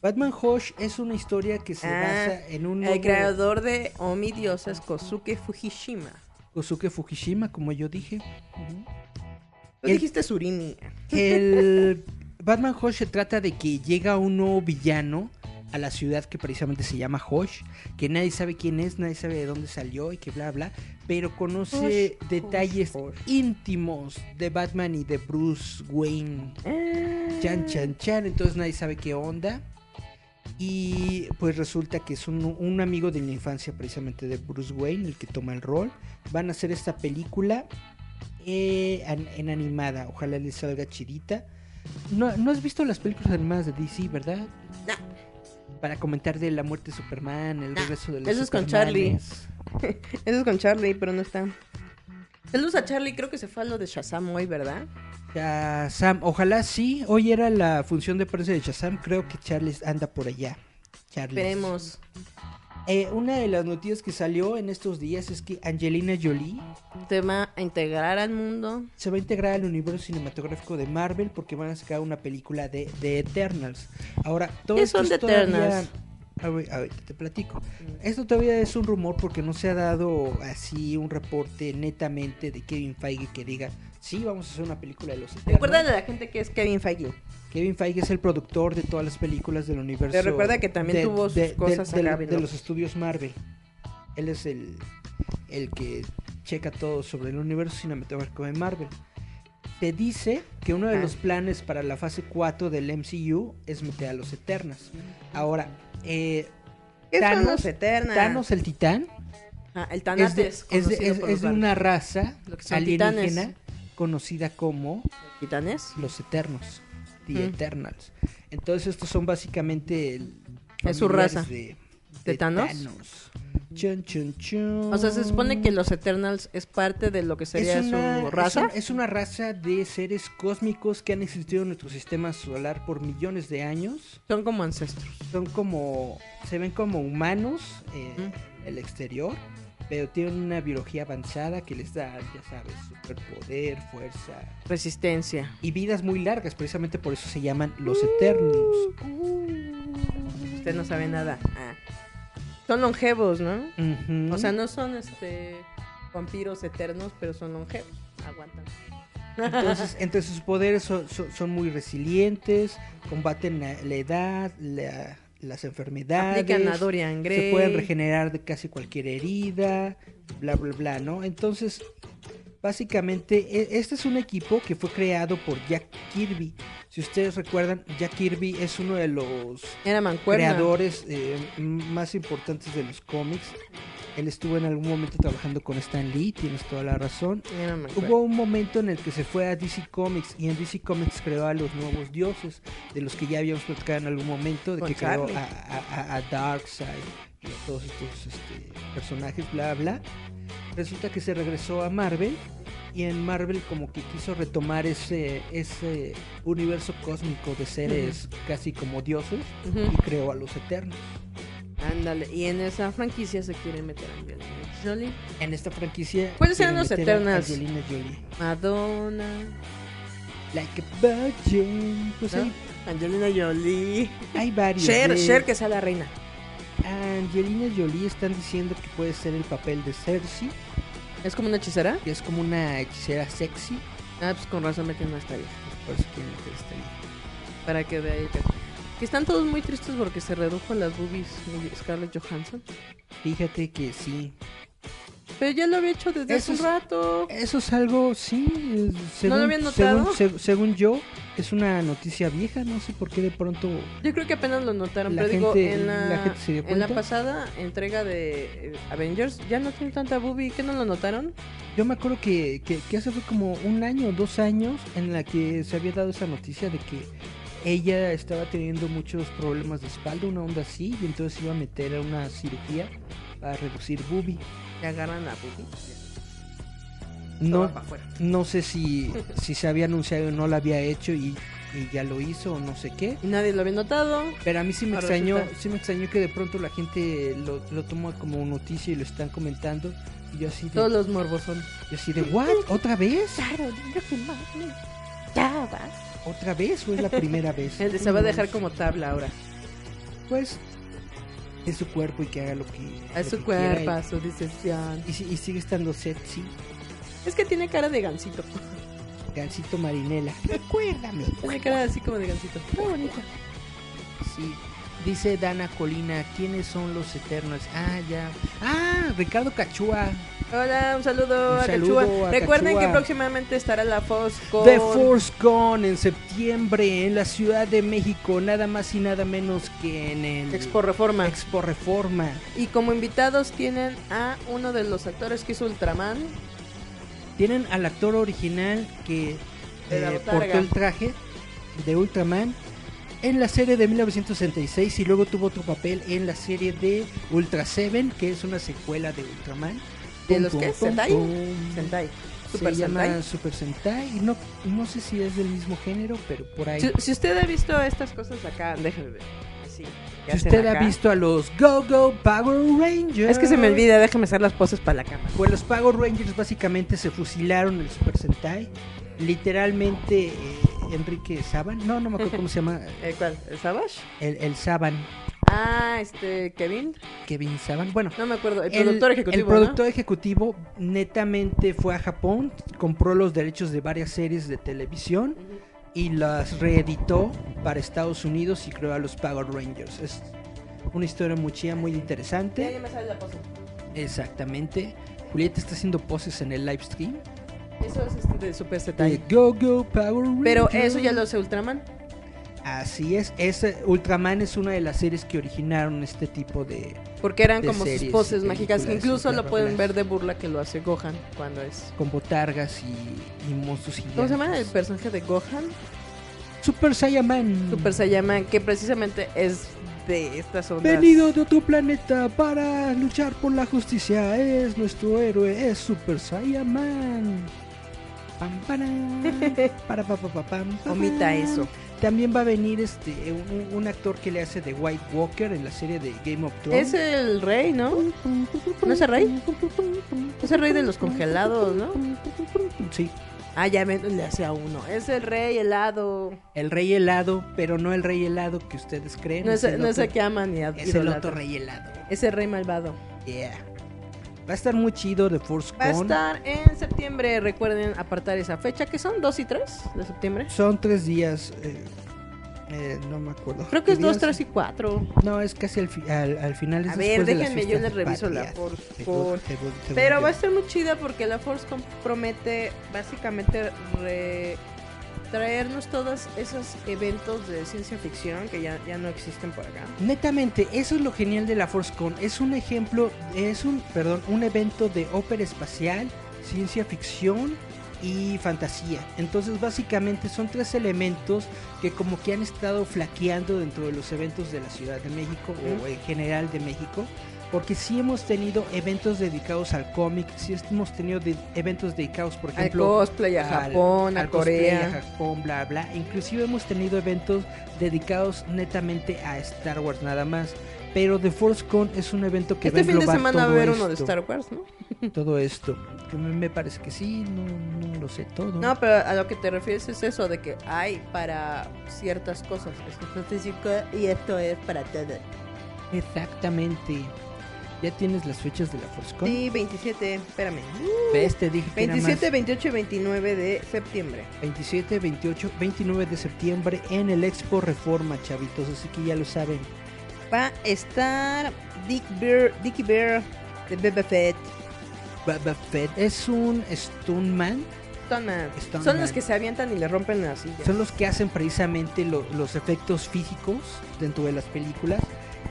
Batman Hush es una historia que se Ah, basa en un el nuevo creador de Dios es Kosuke Fujishima. Kosuke Fujishima, como yo dije. El- dijiste Surimi. El Batman Hush se trata de que llega un nuevo villano a la ciudad que precisamente se llama Hush, que nadie sabe quién es, nadie sabe de dónde salió y que bla bla, pero conoce detalles íntimos de Batman y de Bruce Wayne. Ah. Chan chan chan, entonces nadie sabe qué onda. Y pues resulta que es un, un amigo de la infancia precisamente de Bruce Wayne el que toma el rol. Van a hacer esta película eh, en animada. Ojalá les salga chidita. No, no has visto las películas animadas de DC, ¿verdad? No. Para comentar de la muerte de Superman, el No, regreso de los eso es con Charlie. Eso es con Charlie, pero no está. Saludos a Charlie, creo que se fue a lo de Shazam hoy, ¿verdad? Shazam, ojalá sí. Hoy era la función de prensa de Shazam. Creo que Charles anda por allá. Charles. Esperemos. Eh, una de las noticias que salió en estos días es que Angelina Jolie Te va a integrar al mundo. se va a integrar al universo cinematográfico de Marvel porque van a sacar una película de, de Eternals. Ahora, todo ¿Qué esto son todavía- Eternals? A ver, ahorita te platico. Esto todavía es un rumor porque no se ha dado así un reporte netamente de Kevin Feige que diga, sí, vamos a hacer una película de los Eternals. Recuerda a la gente que es Kevin Feige. Kevin Feige es el productor de todas las películas del universo. Pero recuerda que también tuvo sus cosas de, acá, de ¿no? los estudios Marvel. Él es el, el que checa todo sobre el universo cinematográfico de Marvel. Se dice que uno de Ah. los planes para la fase 4 del MCU es meter a los Eternas. Ahora, eh, ¿Qué son Thanos- los Eternas? Thanos el titán Ah, el es de, Tanates. es de- es- es de una raza alienígena titanes. Conocida como ¿Titanes? los Eternos, The Mm. Eternals. Entonces estos son básicamente el Es su raza. de, ¿De Thanos? Chun, chun, chun. O sea, se supone que los Eternals es parte de lo que sería una, su raza. Es, un- es una raza de seres cósmicos que han existido en nuestro sistema solar por millones de años. Son como ancestros. Son como, se ven como humanos eh, Mm. en el exterior, pero tienen una biología avanzada que les da, ya sabes, superpoder, fuerza Resistencia. y vidas muy largas. Precisamente por eso se llaman los Eternos. Usted no sabe nada. Ah. Son longevos, ¿no? O sea, no son este vampiros eternos, pero son longevos. Aguantan. Entonces, entonces sus poderes son, son- son muy resilientes, combaten la, la edad, la- las enfermedades, Aplican a Dorian Gray. se pueden regenerar de casi cualquier herida, bla, bla, bla, ¿no? Entonces, Básicamente, e- este es un equipo que fue creado por Jack Kirby. Si ustedes recuerdan, Jack Kirby es uno de los creadores eh, más importantes de los cómics. Él estuvo en algún momento trabajando con Stan Lee, tienes toda la razón. Hubo un momento en el que se fue a DC Comics y en DC Comics creó a los nuevos dioses, de los que ya habíamos platicado en algún momento, de Con que creó Charlie. a, a, a- a Darkseid y a todos estos este, personajes, bla, bla. Resulta que se regresó a Marvel y en Marvel como que quiso retomar ese, ese universo cósmico de seres casi como dioses y creó a los Eternos. Ándale. Y en esa franquicia se quiere meter a Angelina Jolie. En esta franquicia... ¿Cuáles eran los Eternals? Angelina Jolie. Madonna. Like a virgin. Pues ¿no? hay, Angelina Jolie. hay varios. Cher, de- Cher que sea la reina. Angelina Jolie están diciendo que puede ser el papel de Cersei, ¿Es como una hechicera? que es como una hechicera sexy. Ah, pues con razón meten una estrella. Por eso esta ahí. Para que ahí. Que, que están todos muy tristes porque se redujo las boobies Scarlett Johansson. Fíjate que sí. Pero ya lo había hecho desde Eso hace un rato. Eso es algo, sí. Según, lo habían notado? Según, seg- según yo, es una noticia vieja. No sé por qué de pronto. Yo creo que apenas lo notaron, La pero digo, gente- en la, la gente se dio en la pasada entrega de eh, Avengers ya no tiene tanta boobie, ¿qué no lo notaron? Yo me acuerdo que, que, que hace fue como un año o dos años en la que se había dado esa noticia de que ella estaba teniendo muchos problemas de espalda, una onda así, y entonces iba a meter a una cirugía para reducir boobie. Le agarran la boobie. No, no sé si, si se había anunciado o no la había hecho y, y ya lo hizo o no sé qué. Y nadie lo había notado. Pero a mí sí me extrañó, sí me extrañó que de pronto la gente lo, lo toma como noticia y lo están comentando. Y yo así de, Todos los morbosones. yo así de ¿what? ¿Otra vez? Claro. Ya va. ¿Otra vez o es la primera vez? El de se va a dejar como tabla ahora. Pues es su cuerpo y que haga lo que lo su que quiera cuerpo, a su decisión. y, y, si- y sigue estando sexy, Es que tiene cara de gansito. gancito marinela. Recuérdame. Tiene cara así como de gansito. Muy bonito. Sí. Dice Dana Colina, ¿quiénes son los Eternals? Ah, ya. Ah, Ricardo Cachua. Hola, un saludo Un a saludo Cachua. a Recuerden Cachua. que próximamente estará la Foz con... The Force Gone en septiembre en la Ciudad de México, nada más y nada menos que en el Expo Reforma. Expo Reforma. Y como invitados tienen a uno de los actores que hizo Ultraman. Tienen al actor original que eh, portó el traje de Ultraman en la serie de 1966 y luego tuvo otro papel en la serie de Ultra Seven, que es una secuela de Ultraman. ¿De Pum, los pum, qué? pum, ¿Sentai? Sentai. Super Se llama Sentai. Super Sentai. No, no sé si es del mismo género, pero por ahí. Si, si usted ha visto estas cosas acá, déjeme ver. Así. que Si usted ha acá. visto a los Go Go Power Rangers. Es que se me olvida, déjame hacer las poses para la cámara. Pues los Power Rangers básicamente se fusilaron el Super Sentai. Literalmente eh, Enrique Saban, no, no me acuerdo cómo se llama, Eh, ¿Cuál? ¿El Savage? el, el Saban, Ah, este, Kevin. Kevin Saban. Bueno, No me acuerdo. El, el- productor ejecutivo. El productor ejecutivo netamente fue a Japón, compró los derechos de varias series de televisión y las reeditó para Estados Unidos y creó a los Power Rangers. Es una historia muy chida, muy interesante. ya me sale la pose. Exactamente. Julieta está haciendo poses en el live stream. Eso es este de Super Sentai. de Go Go Power Rangers. Pero eso ya lo hace Ultraman. Así es, ese Ultraman es una de las series que originaron este tipo de... Porque eran De como sus poses mágicas. que Incluso lo pueden ver de burla que lo hace Gohan cuando es. con botargas y, y monstruos gigantes. ¿Cómo se llama el personaje de Gohan? Super Saiyaman. Super Saiyaman, que precisamente es de estas ondas. Venido de otro planeta para luchar por la justicia. Es nuestro héroe, es Super Saiyaman. Pam, param, para, pa, pa, pa, pam. Omita eso. También va a venir este un, un actor que le hace de White Walker en la serie de Game of Thrones. Es el rey, ¿no? ¿No es el rey? Es el rey de los congelados, ¿no? Sí, Ah, ya me, le hace a uno. Es el rey helado. el rey helado, pero no el rey helado que ustedes creen. No es, el no es el que aman ni es el otro rey helado. Es el rey malvado. Yeah. Va a estar muy chido The Force Va a estar en septiembre. Recuerden apartar esa fecha, que son 2 y 3 de septiembre. Son tres días. eh, Eh, no me acuerdo. Creo que es ¿Qué 2, días? 3 y 4. No, es casi al, fi- al, al final. Es A ver, de déjenme, yo les reviso la patrias. Force Según- según- según Pero va a estar muy chida porque la Force promete básicamente re- traernos todos esos eventos de ciencia ficción que ya, ya no existen por acá. Netamente, eso es lo genial de la ForceCon. Es un ejemplo, es un, perdón, un evento de ópera espacial, ciencia ficción y fantasía. Entonces, básicamente son tres elementos que como que han estado flaqueando dentro de los eventos de la Ciudad de México o en general de México. Porque sí hemos tenido eventos dedicados al cómic, sí hemos tenido de- eventos dedicados, por Al ejemplo, cosplay, a al- Japón, a al cosplay, Corea. a Japón, bla, bla. Inclusive hemos tenido eventos dedicados netamente a Star Wars nada más. Pero The Force Con es un evento que va Este a fin de semana va a haber uno de Star Wars, ¿no? Todo esto. Que me, parece que sí, no, no lo sé todo. No, pero a lo que te refieres es eso, de que hay para ciertas cosas. Esto es físico y esto es para todo. Exactamente. ¿Ya tienes las fechas de la Force Con? Sí, 27, espérame. ¿Ves? Te dije que era más. 27, 28 y 29 de septiembre. 27, 28, 29 de septiembre en el Expo Reforma, chavitos. Así que ya lo saben. Va a estar Dick Bear, Dickie Bear de Beba Fett. Fett es un stuntman. Stuntman. Stuntman. Son los que se avientan y le rompen la silla. Son los que hacen precisamente lo- los efectos físicos dentro de las películas.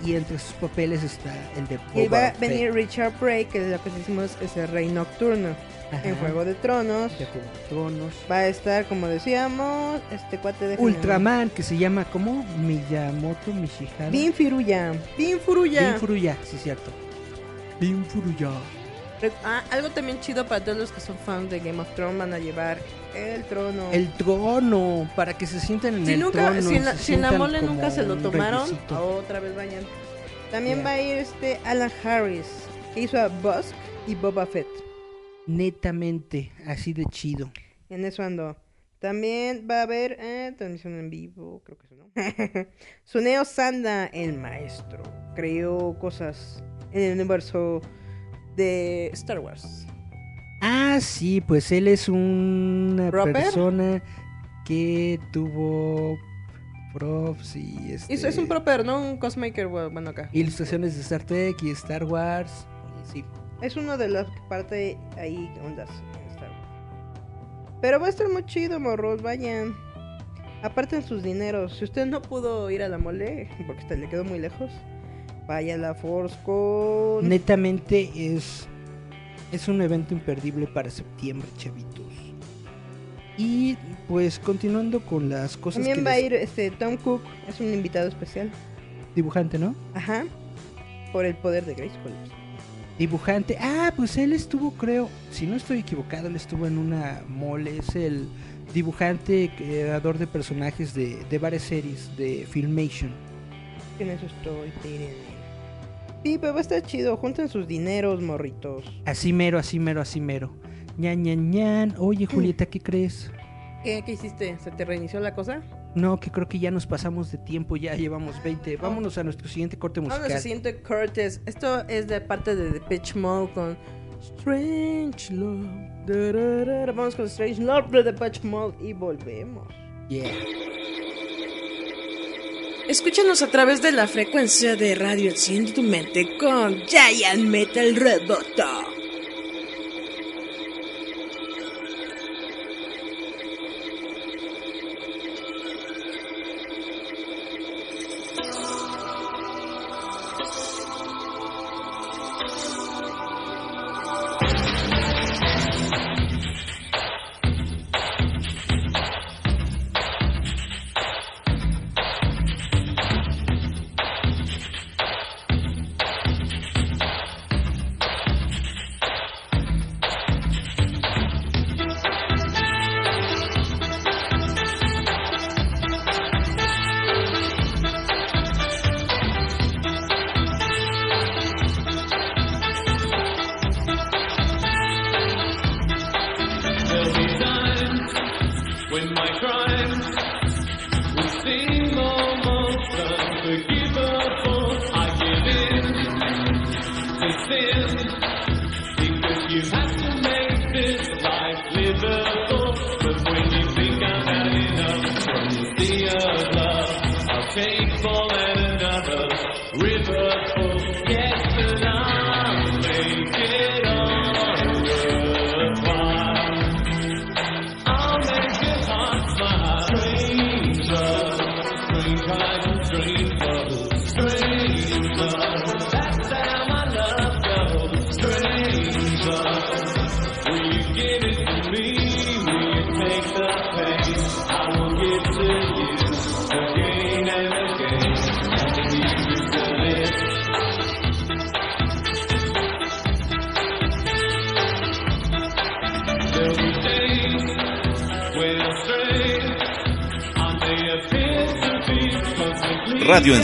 Y entre sus papeles está el de Y Boba va a venir Richard Prey, que lo que decimos es el Rey Nocturno. Ajá. En Juego de Tronos. De Juego de Tronos. Va a estar, como decíamos, este cuate de Ultraman, que se llama como Miyamoto Mishihara. Bin Furuya. Bin Furuya. Bin Furuya, sí, cierto. Bin Furuya. Ah, algo también chido para todos los que son fans de Game of Thrones van a llevar el trono. El trono, para que se sientan en si el nunca, trono. si la, se si en la mole nunca se lo tomaron, otra vez vayan. También Yeah. va a ir este Alan Harris, que hizo a Busk y Boba Fett. Netamente, así de chido. En eso ando. También va a haber eh, transmisión en vivo, creo que eso no. Suneo Sanda, el maestro, creó cosas en el universo de Star Wars. Ah, sí, pues él es una persona que tuvo props y este, Es un proper, ¿no? Un cosmaker, bueno, acá. ilustraciones de Star Trek y Star Wars. Sí. Es uno de los que parte ahí ondas en Star Wars. Pero va a estar muy chido, morros, vayan. Aparten sus dineros. Si usted no pudo ir a la mole, porque usted le quedó muy lejos, vaya la Force con... Netamente es es un evento imperdible para septiembre, chavitos. Y pues continuando con las cosas También que va a ir este Tom Cook, es un invitado especial. dibujante, ¿no? Ajá. Por el poder de Grayskull. Dibujante. Ah, pues él estuvo, creo, si no estoy equivocado, él estuvo en una mole. Es el dibujante, creador de personajes de, de varias series de Filmation. En eso estoy, tírenme. Sí, pero va a estar chido. Junten sus dineros, morritos. Así mero, así mero, así mero. ñan, ñan, ñan. Oye, Julieta, ¿qué crees? ¿Qué, ¿Qué hiciste? ¿Se te reinició la cosa? No, que creo que ya nos pasamos de tiempo, ya llevamos 20. Vámonos a nuestro siguiente corte musical. al siguiente Curtis. Esto es de parte de The Pitch Mode con Strange Love. Vamos con Strange Love de The Pitch Mode y volvemos. Yeah. Escúchanos a través de la frecuencia de Radio Enciende tu mente con Giant Metal Roboto.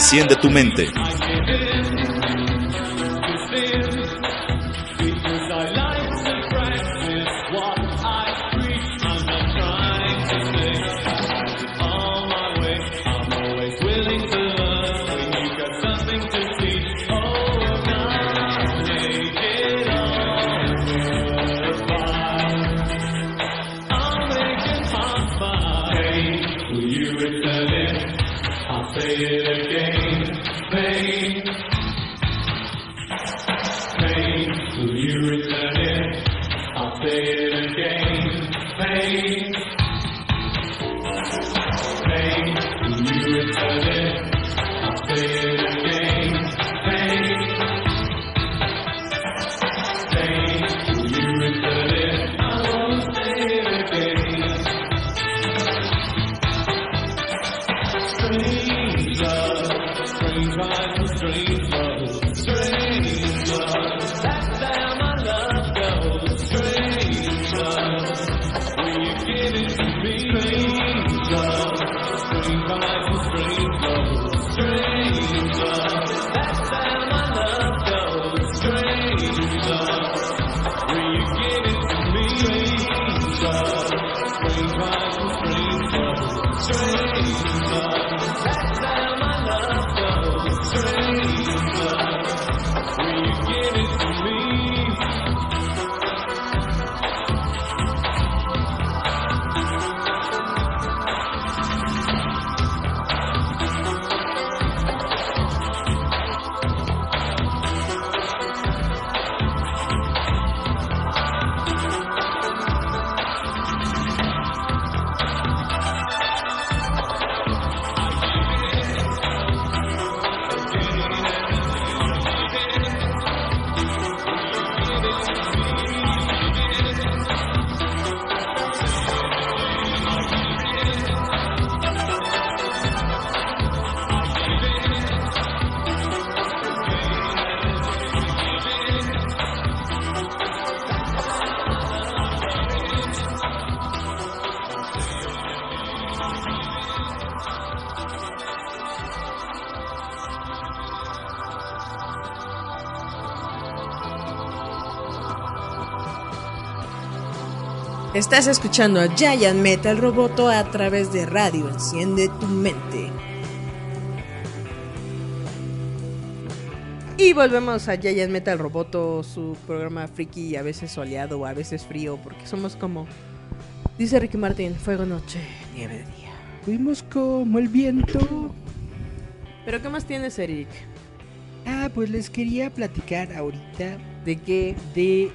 Enciende tu Mente. Estás escuchando a Giant Metal Roboto a través de radio. Enciende tu mente. Y volvemos a Giant Metal Roboto, su programa friki, a veces soleado o a veces frío, porque somos como, dice Ricky Martin, fuego noche, nieve de día. Fuimos como el viento. Pero ¿qué más tienes, Eric? Ah, pues les quería platicar ahorita ¿De qué? de...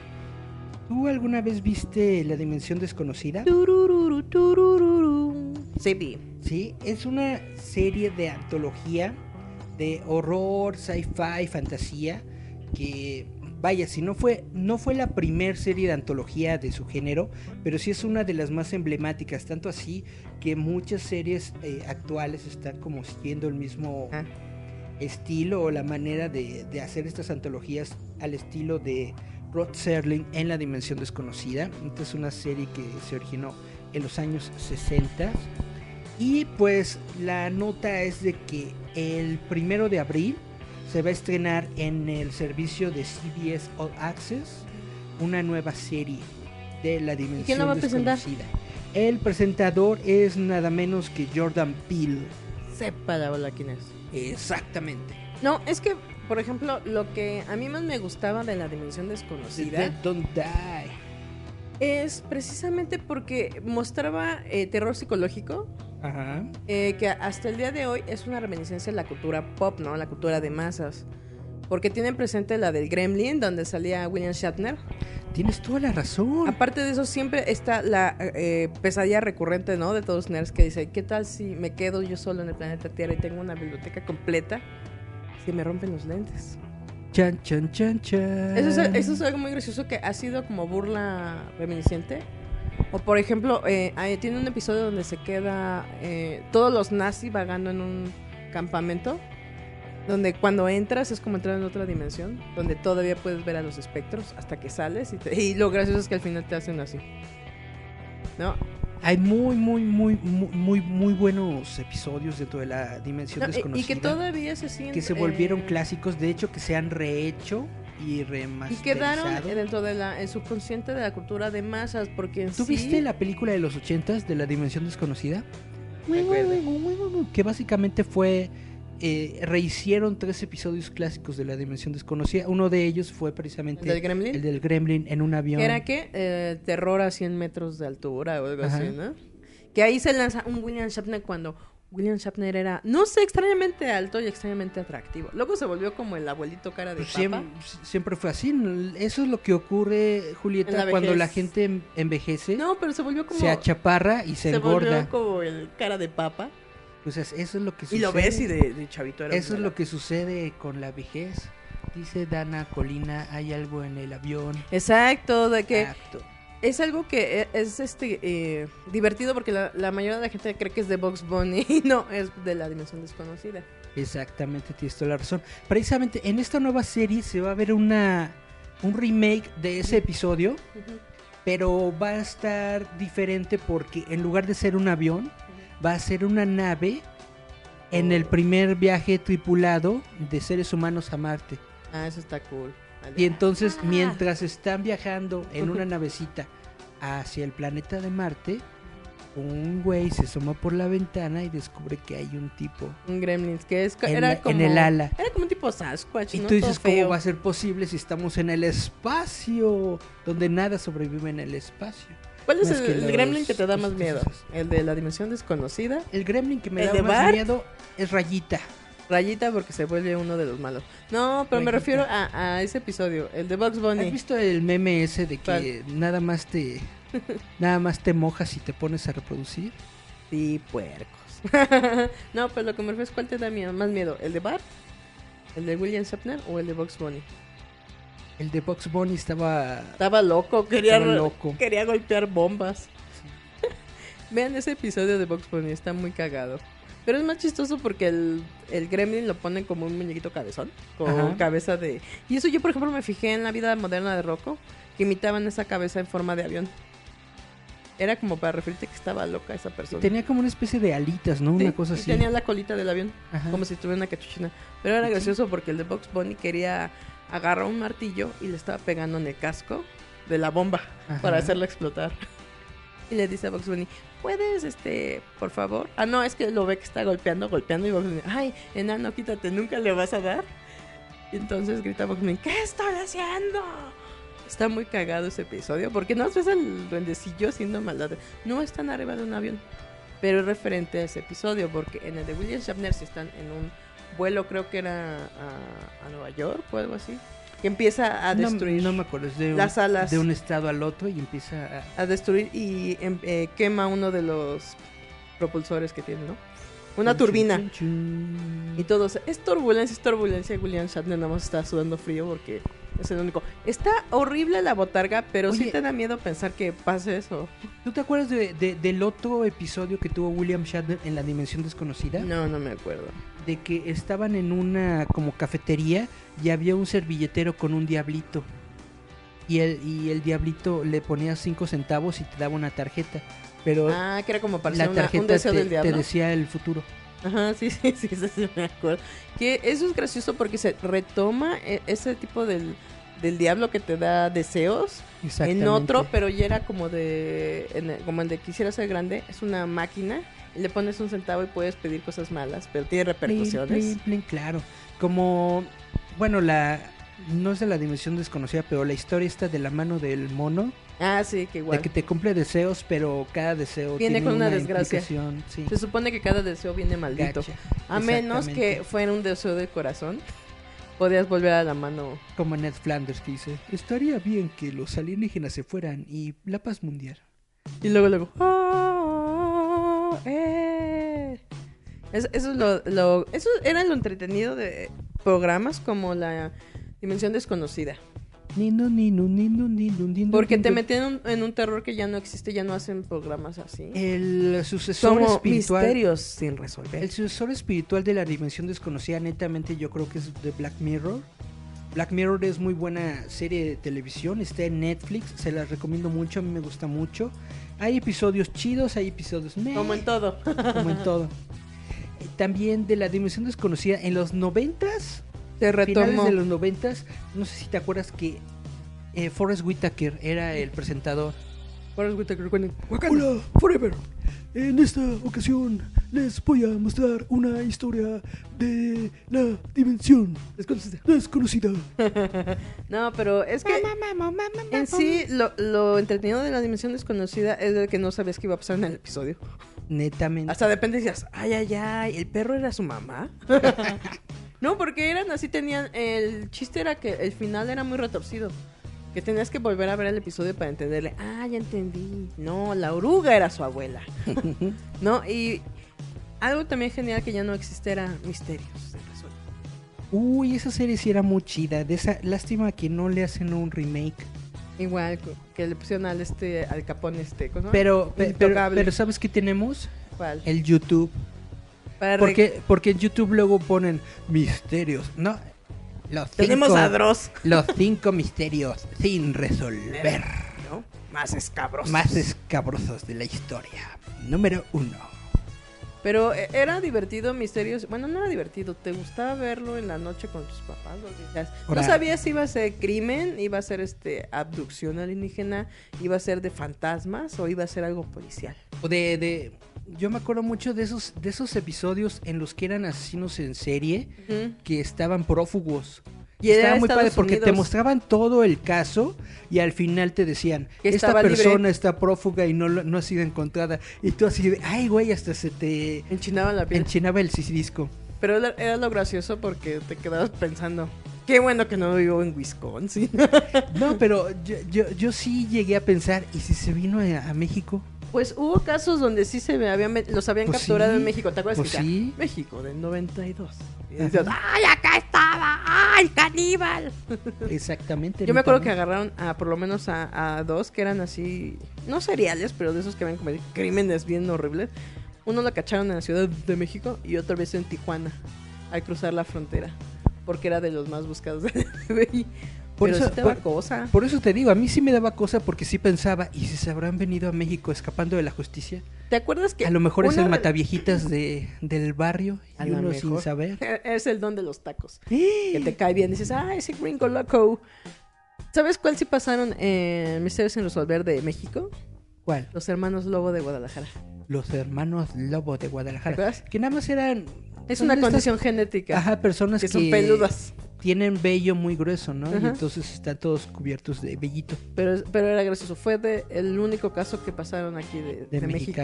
¿Tú alguna vez viste La Dimensión Desconocida? Turururu, turururu. Sí, vi. Sí, es una serie de antología de horror, sci-fi, fantasía que vaya, si no fue no fue la primer serie de antología de su género, pero sí es una de las más emblemáticas, tanto así que muchas series eh, actuales están como siguiendo el mismo Ah. estilo o la manera de, de hacer estas antologías al estilo de Rod Serling en La Dimensión Desconocida. Esta es una serie que se originó en los años 60 y pues la nota es de que el primero de abril se va a estrenar en el servicio de CBS All Access una nueva serie de La Dimensión quién la va a presentar? El presentador es nada menos que Jordan Peele. Sepa la quién es. Exactamente. No, es que, por ejemplo, lo que a mí más me gustaba de la dimensión desconocida Don't Die. es precisamente porque mostraba eh, terror psicológico, Ajá. eh, que hasta el día de hoy es una reminiscencia de la cultura pop, ¿no? La cultura de masas. Porque tienen presente la del Gremlin, donde salía William Shatner. Tienes toda la razón. Aparte de eso, siempre está la eh, pesadilla recurrente, ¿no? De todos los nerds que dice, ¿qué tal si me quedo yo solo en el planeta Tierra y tengo una biblioteca completa? Si me rompen los lentes. Chan, chan, chan, chan. Eso es, eso es algo muy gracioso que ha sido como burla reminiscente. O por ejemplo, eh, tiene un episodio donde se queda eh, todos los nazis vagando en un campamento. Donde cuando entras es como entrar en otra dimensión. Donde todavía puedes ver a los espectros hasta que sales. Y, te- y lo gracioso es que al final te hacen así. ¿No? Hay muy, muy, muy, muy, muy, muy buenos episodios dentro de la dimensión No, y- desconocida. y que todavía se siguen. que se volvieron eh, clásicos, de hecho que se han rehecho y Y remasterizado. quedaron dentro de la, el subconsciente de la cultura de masas, porque en ¿Tú sí- viste la película de los ochentas de la dimensión desconocida? Recuerdo. Que básicamente fue eh, rehicieron tres episodios clásicos de la dimensión desconocida. Uno de ellos fue precisamente ¿El del Gremlin? el del Gremlin en un avión. Era que eh, terror a 100 metros de altura o algo Ajá. así, ¿no? Que ahí se lanza un William Shatner cuando William Shatner era, no sé, extrañamente alto y extrañamente atractivo. Luego se volvió como el abuelito cara de Pues papa. siem- siempre, fue así. Eso es lo que ocurre, Julieta, la cuando la gente en- envejece, No, pero se volvió como se achaparra y se, se engorda. volvió como el cara de papa. Pues es- eso es lo que Y sucede. lo ves y de, de chavito era Eso es lo que sucede con la vejez. Dice Dana Colina, hay algo en el avión. Exacto, de que Acto. es algo que e- es este eh, divertido porque la, la mayoría de la gente cree que es de Box Bunny y no, es de la dimensión desconocida. Exactamente, tienes toda la razón. Precisamente en esta nueva serie se va a ver una un remake de ese episodio, pero va a estar diferente porque en lugar de ser un avión, va a ser una nave en el primer viaje tripulado de seres humanos a Marte. Ah, eso está cool. Vale. Y entonces, mientras están viajando en una navecita hacia el planeta de Marte, un güey se asoma por la ventana y descubre que hay un tipo Un Gremlins, que es, en, era como... en el ala. Era como un tipo Sasquatch, Y ¿no? tú dices, Todo ¿cómo feo. va a ser posible si estamos en el espacio? Donde nada sobrevive en el espacio. ¿Cuál es el, los- Gremlin que te da más miedo? ¿El de la dimensión desconocida? El gremlin que me ¿El da más Bart? miedo es Rayita. Rayita porque se vuelve uno de los malos. No, pero me refiero a, a ese episodio, el de Bugs ¿Has Bunny. visto el meme ese de que nada más te nada más te mojas y te pones a reproducir? Sí, puercos. no, pero lo que me refiero es cuál te da miedo, más miedo, ¿el de Bart? ¿El de William Shatner o el de Bugs Bunny? El de Box Bunny estaba Estaba loco, quería, Estaba loco. quería golpear bombas. Vean ese episodio de Bugs Bunny, está muy cagado. Pero es más chistoso porque el, el gremlin lo ponen como un muñequito cabezón, con Ajá. cabeza de... Y eso yo, por ejemplo, me fijé en la vida moderna de Rocco, que imitaban esa cabeza en forma de avión. Era como para referirte que estaba loca esa persona. tenía como una especie de alitas, ¿no? Sí, Una cosa y así. tenía la colita del avión, Ajá. como si tuviera una cachuchina. Pero era gracioso porque el de Bugs Bunny quería agarrar un martillo y le estaba pegando en el casco de la bomba Ajá. para hacerla explotar. Y le dice a Bugs Bunny, ¿puedes, este, por favor? Ah, no, es que lo ve que está golpeando, golpeando y Bugs Bunny, ay, enano, quítate, nunca le vas a dar. Y entonces grita Bugs Bunny, ¿qué estoy haciendo? Está muy cagado ese episodio porque no ves al duendecillo haciendo maldad. No están arriba de un avión, pero es referente a ese episodio porque en el de William Shatner si están en un vuelo, creo que era a, a Nueva York o algo así, que empieza a destruir No, me acuerdo, es de un, las alas. de un estado al otro y empieza a... a destruir y em- eh, quema uno de los propulsores que tiene, ¿no? Una turbina. Y todos, es turbulencia, es turbulencia. William Shatner nada más está sudando frío porque es el único. Está horrible la botarga, pero sí Oye. te da miedo pensar que pase eso. ¿Tú te acuerdas de, de- del otro episodio que tuvo William Shatner en la dimensión desconocida? No, no me acuerdo. De que estaban en una como cafetería y había un servilletero con un diablito. Y el, y el diablito le ponía cinco centavos y te daba una tarjeta. Pero Ah, que era como para la un tarjeta deseo te, del te diablo. decía el futuro. Ajá, sí, sí, sí, sí, sí, me acuerdo. Que eso es gracioso porque se retoma e- ese tipo del, del diablo que te da deseos en otro, pero ya era como de en el- como el de quisiera ser grande, es una máquina, le pones un centavo y puedes pedir cosas malas, pero tiene repercusiones. Plin, plin, plin, claro. Como, bueno, la no es de la dimensión desconocida, pero la historia está de la mano del mono, Ah, sí, que igual. de que te cumple deseos, pero cada deseo Viene tiene con una desgracia. Sí. Se supone que cada deseo viene maldito. Gacha. A menos que fuera un deseo del corazón, podías volver a la mano. Como Ned Flanders que dice, estaría bien que los alienígenas se fueran y la paz mundial. Y luego, luego. "Ah, eh". Es- eso es lo, lo- Eso era lo entretenido de programas como la Dimensión Desconocida. Nino, nino, nino, nino, nino, Porque te metían en un, en un terror que ya no existe, ya no hacen programas así. El sucesor Como espiritual. misterios sin resolver. El sucesor espiritual de la dimensión desconocida, netamente, yo creo que es de Black Mirror. Black Mirror es muy buena serie de televisión, está en Netflix, se las recomiendo mucho, a mí me gusta mucho. Hay episodios chidos, hay episodios meh, Como en todo. como en todo. También de la dimensión desconocida, en los noventas, Se finales retomó. de los noventas, no sé si te acuerdas que eh, Forrest Whitaker era el presentador. Forrest Whitaker, cuenten. Hola, Forever. En esta ocasión les voy a mostrar una historia de la dimensión desconocida. No, pero es que en sí lo, lo entretenido de la dimensión desconocida es de que no sabías qué iba a pasar en el episodio. Netamente. Hasta de repente decías, ay, ay, ay, ¿el perro era su mamá? no, porque eran así, tenían, el chiste era que el final era muy retorcido. Que tenías que volver a ver el episodio para entenderle, ah, ya entendí. No, la oruga era su abuela. no, y algo también genial que ya no existe era misterios. Uy, esa serie sí era muy chida. De esa, lástima que no le hacen un remake. Igual que- le pusieron al este, al capón este, ¿cómo se llama? Pero, pe- pero, pero ¿sabes qué tenemos? ¿Cuál? El YouTube. Para Porque, porque en YouTube luego ponen misterios. No, los Tenemos cinco, a Dross. los cinco misterios sin resolver. ¿no? Más escabrosos. Más escabrosos de la historia. Número uno. Pero eh, era divertido, misterios. Bueno, no era divertido. ¿Te gustaba verlo en la noche con tus papás? Ahora- No sabías si iba a ser crimen, iba a ser este abducción alienígena, iba a ser de fantasmas o iba a ser algo policial. O de, de, yo me acuerdo mucho de esos, de esos episodios en los que eran asesinos en serie que estaban prófugos. Y estaba muy Estados padre porque te mostraban todo el caso y al final te decían, Que esta estaba libre". persona está prófuga y no, no ha sido encontrada. Y tú así de, ay güey, hasta se te Enchinaban la piel. enchinaba el cisdisco. Pero era, era lo gracioso porque te quedabas pensando. Qué bueno que no vivo en Wisconsin. No, pero yo, yo, yo sí llegué a pensar, ¿y si se vino a, a México? Pues hubo casos donde sí se me habían, los habían Pues capturado sí, en México. ¿Te acuerdas pues que sí. México del 92? Y decías. ¡ay, acá estaba! ¡Ay, caníbal! Exactamente. Yo me acuerdo que agarraron a por lo menos a, a dos que eran así, no seriales, pero de esos que como de crímenes bien horribles. Uno lo cacharon en la Ciudad de México y otra vez en Tijuana, al cruzar la frontera, porque era de los más buscados del FBI. Por pero eso- sí te da por- cosa. Por eso te digo, a mí sí me daba cosa porque sí pensaba, ¿y si se habrán venido a México escapando de la justicia? ¿Te acuerdas que A lo mejor es el mataviejitas de, del barrio A y uno sin saber. Es el don de los tacos. Que te cae bien. Dices, ah, ese gringo loco. ¿Sabes cuál sí pasaron en Misterios sin Resolver de México? ¿Cuál? Los hermanos Lobo de Guadalajara. Los hermanos Lobo de Guadalajara. Que nada más eran... Es una estas- condición genética. Ajá, personas que que, son peludas. Tienen vello muy grueso, ¿no? Y entonces están todos cubiertos de vellito Pero, pero era gracioso. Fue de el único caso que pasaron aquí de, de, de México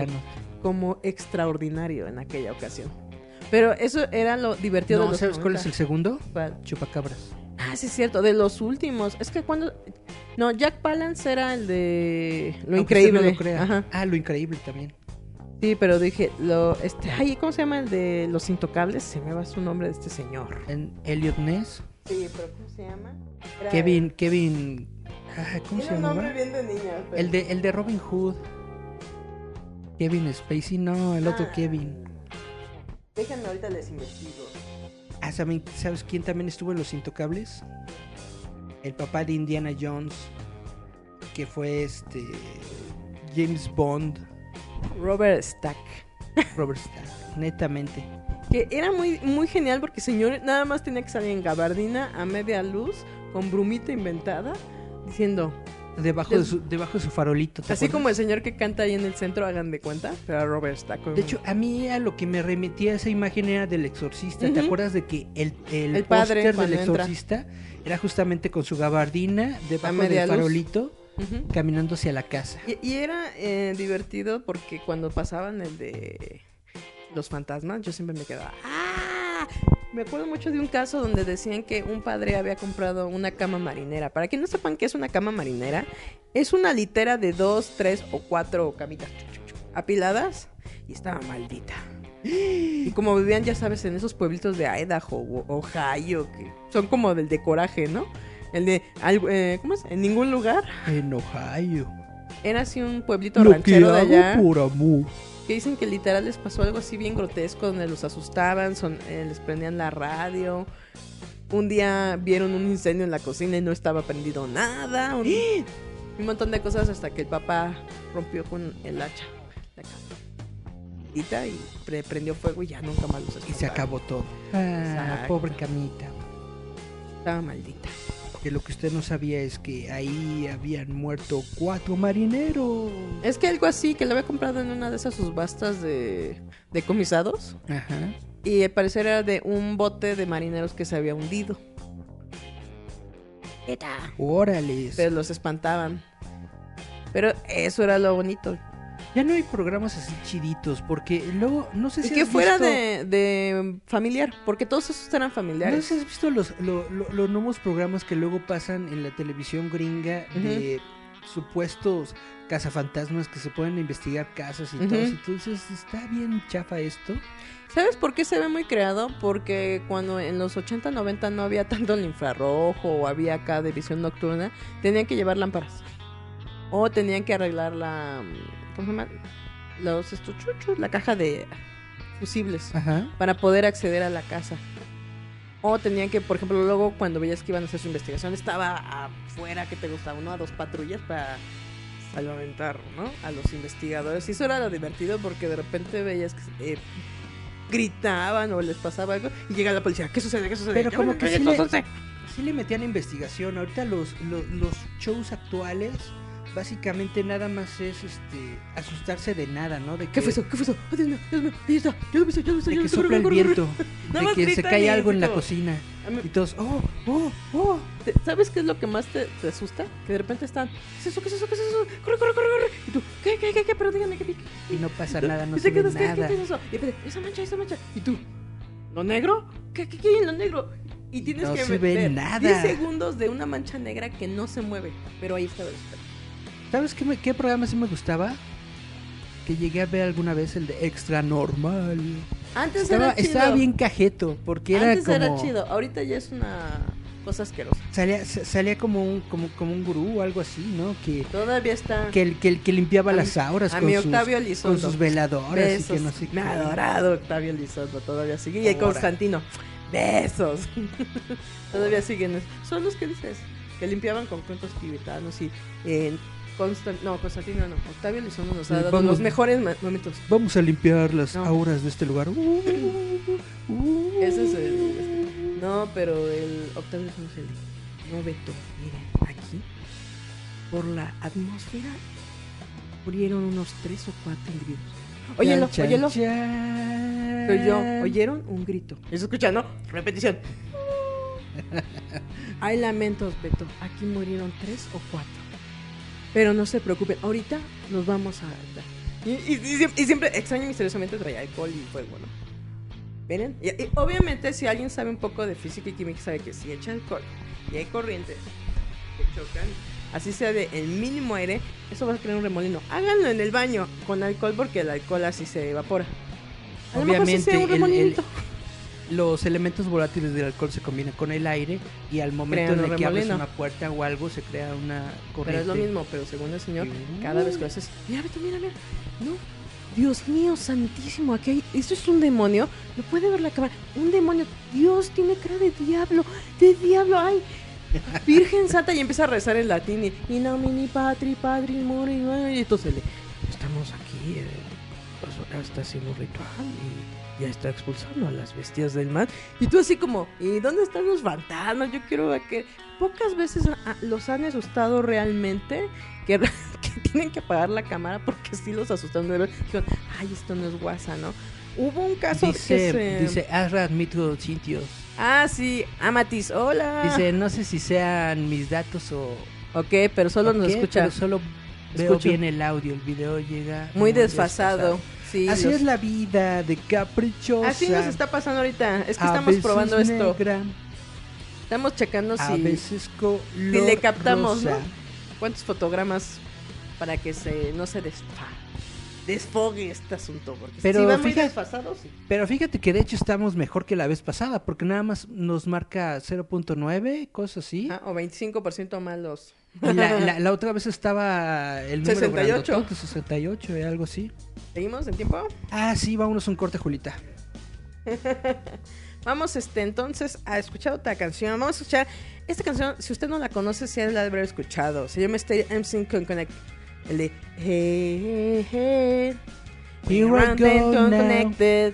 como extraordinario en aquella ocasión. Pero eso era lo divertido de No, los ¿sabes cuál es el 90. segundo? ¿Cuál? Chupacabras. Ah, sí es cierto, de los últimos. Es que cuando no, Jack Palance era el de lo Aunque increíble. no lo crea. Ajá. Ah, lo increíble también. Sí, pero dije, lo este, ay, ¿cómo se llama el de los intocables? Se me va su nombre de este señor. En Elliot Ness. Sí, pero ¿cómo se llama? Era- Kevin, Kevin... ah, ¿Cómo se Tiene llamaba? nombre bien de niña. pero- El de, el de Robin Hood. Kevin Spacey, no, el otro Ah. Kevin. Déjenme ahorita les investigo. Ah, ¿saben- ¿sabes quién también estuvo en Los Intocables? El papá de Indiana Jones, que fue este James Bond, Robert Stack. Robert Stack, netamente. Que era muy, muy genial porque señor nada más tenía que salir en gabardina a media luz con brumita inventada diciendo, Debajo de su, debajo de su farolito. ¿te así acuerdas? como el señor que canta ahí en el centro, hagan de cuenta, pero Robert Stack. De hecho, a mí a lo que me remitía esa imagen era del exorcista. ¿Te acuerdas de que el, el, El póster del entra. exorcista era justamente con su gabardina debajo del luz. Caminando hacia la casa? Y, y era eh, divertido porque cuando pasaban el de los fantasmas, yo siempre me quedaba. ¡Ah! Me acuerdo mucho de un caso donde decían que un padre había comprado una cama marinera. Para que no sepan qué es una cama marinera, es una litera de dos, tres o cuatro camitas apiladas y estaba maldita. Y como vivían, ya sabes, en esos pueblitos de Idaho o Ohio, que son como del de coraje, ¿no? El de, algo- eh, ¿cómo es? En ningún lugar. En Ohio. Era así un pueblito Lo que ranchero de hago allá. por amor. Que dicen que literal les pasó algo así bien grotesco donde los asustaban, son, eh, les prendían la radio. Un día vieron un incendio en la cocina y no estaba prendido nada. Un, un montón de cosas hasta que el papá rompió con el hacha la camita y pre- prendió fuego y ya nunca más los Y se acabó todo. Ah, Exacto. pobre camita. Estaba maldita. Que lo que usted no sabía es que ahí habían muerto cuatro marineros. Es que algo así, que le había comprado en una de esas subastas de, de comisados. Ajá. Y al parecer era de un bote de marineros que se había hundido. Órale. Pero los espantaban. Pero eso era lo bonito. Ya no hay programas así chiditos, porque luego, no sé si que has fuera visto- de, de familiar, porque todos esos eran ¿No familiares. sé si has visto los, lo- lo- los nuevos programas que luego pasan en la televisión gringa de supuestos cazafantasmas que se pueden investigar casas y Ujú. todo? Entonces, está bien chafa esto. ¿Sabes por qué se ve muy creado? Porque cuando en los 80, 90 no había tanto el infrarrojo o había acá de visión nocturna, tenían que llevar lámparas. O tenían que arreglar la... ¿Cómo se llama? Los estuchuchos, la caja de fusibles. Ajá. para poder acceder a la casa. O tenían que, por ejemplo, luego cuando veías que iban a hacer su investigación, estaba afuera, que te gustaba? Uno a dos patrullas para salvamentar, ¿no? A los investigadores. Y eso era lo divertido porque de repente veías que eh, gritaban o les pasaba algo y llega la policía. ¿Qué sucede? ¿Qué sucede? Pero ¿Qué como que ¿Qué sí le, sí le metían investigación. Ahorita los, los, los shows actuales, básicamente nada más es este asustarse de nada, ¿no? De que, ¿Qué fue eso? ¿Qué fue eso? ¡Oh, Dios mío! ¡Dios mío! ¡Ahí está! ¡Yo lo he visto! ¡Yo lo he visto! De yo lo que he visto! sopla ¡Corre, el viento, de que se cae algo en la cocina. Y todos, oh, oh, oh. ¿Sabes qué es lo que más te, te asusta? Que de repente están, ¿qué es eso? ¿Qué es eso? ¿Qué es eso? ¡Corre, corre, corre, corre! Y tú, ¿qué, qué, qué, qué? Pero dígame, ¿qué, qué, Y no pasa nada, no ¿Y se ve quedas, ¿qué, nada. ¿qué, es eso? Y espérate, esa mancha, esa mancha. ¿Y tú? ¿Lo negro? ¿Qué, qué, qué hay en lo negro? Y tienes No que se ve ver nada. 10 segundos de una mancha negra que no se mueve. Pero ahí está el espectro. ¿Sabes qué, me- qué programa sí me gustaba? Que llegué a ver alguna vez el de Extra Normal. Antes Estaba, era chido. estaba bien cajeto, porque era Antes era chido. Ahorita ya es una cosa asquerosa. Salía, sa- salía como un, como, como un gurú o algo así, ¿no? Que, Todavía está. que, el, que, limpiaba A las auras a con, mi sus, Octavio Elizondo. con sus veladoras y que Besos. no sé Me qué. ha adorado Octavio Elizondo, todavía sigue. Y el. Constantino, besos. todavía siguen. Son los que dices, que limpiaban con cuentos tibetanos y eh, Constan- no, Constantino no. Octavio Elizondo nos ha dado vamos. los mejores momentos. Vamos a limpiar las No. auras de este lugar. Uh, uh. Ese es el. No, pero el Octavio Elizondo es el. No, Beto, miren, aquí, por la atmósfera, murieron unos tres o cuatro individuos. Óyelo, Chan, óyelo. chan. Pero yo, ¿oyeron? Un grito. ¿Y se escucha, no? Repetición. Hay lamentos, Beto. Aquí murieron tres o cuatro. Pero no se preocupen, ahorita nos vamos a dar. Y, y- y siem- y siempre, extraño y misteriosamente, traía alcohol y fuego, ¿no? ¿Miren? Y, obviamente, si alguien sabe un poco de física y química, sabe que si echa alcohol y hay corrientes que chocan, así sea de el mínimo aire, eso va a crear un remolino. Háganlo en el baño con alcohol porque el alcohol así se evapora. A lo mejor sí sea un el-. Los elementos volátiles del alcohol se combinan con el aire y al momento Crean en el que abres una puerta o algo se crea una Pero corriente. es lo mismo, pero según el señor, cada vez que lo haces, mira, Beto, mira, mira. No, Dios mío, santísimo, aquí hay, esto es un demonio, lo puede ver la cámara, un demonio, Dios tiene cara de diablo, de diablo, ay. Virgen Santa y empieza a rezar en latín y in nomine patri padri mori y entonces le estamos aquí eh, pues está haciendo un ritual y ya está expulsando a las bestias del mal y tú así como ¿y dónde están los fantasmas? Yo quiero ver que pocas veces a- a- los han asustado realmente que, que tienen que apagar la cámara porque sí los asustaron. Dijeron, ay, esto no es guasa, ¿no? Hubo un caso Dice, que se... dice Asra Mitro Cintios. Ah, sí, Amatis, hola. Dice, no sé si sean mis datos o... Ok, pero solo o nos escucha pero solo veo Escucho. bien el audio, el video llega... muy desfasado. Sí, Así los- es la vida de caprichosa. Así nos está pasando ahorita. Es que A estamos veces probando esto. Estamos checando a si, veces si le captamos. ¿Cuántos fotogramas para que se no se desfa, desfogue este asunto? Porque Pero si va muy fíjate- desfasado, sí. Pero fíjate que de hecho estamos mejor que la vez pasada, porque nada más nos marca 0.9, cosas así. Ah, o 25% malos. Y La, otra vez estaba el número 68. 68, eh, algo así. ¿Seguimos en tiempo? Ah, sí, vámonos un corte, Julita. Vamos este entonces a escuchar otra canción. Vamos a escuchar esta canción, si usted no la conoce, si sí la habrá escuchado. Se llama Stay MC con Connect. El de Hey, hey, hey. Here I go now. Connected.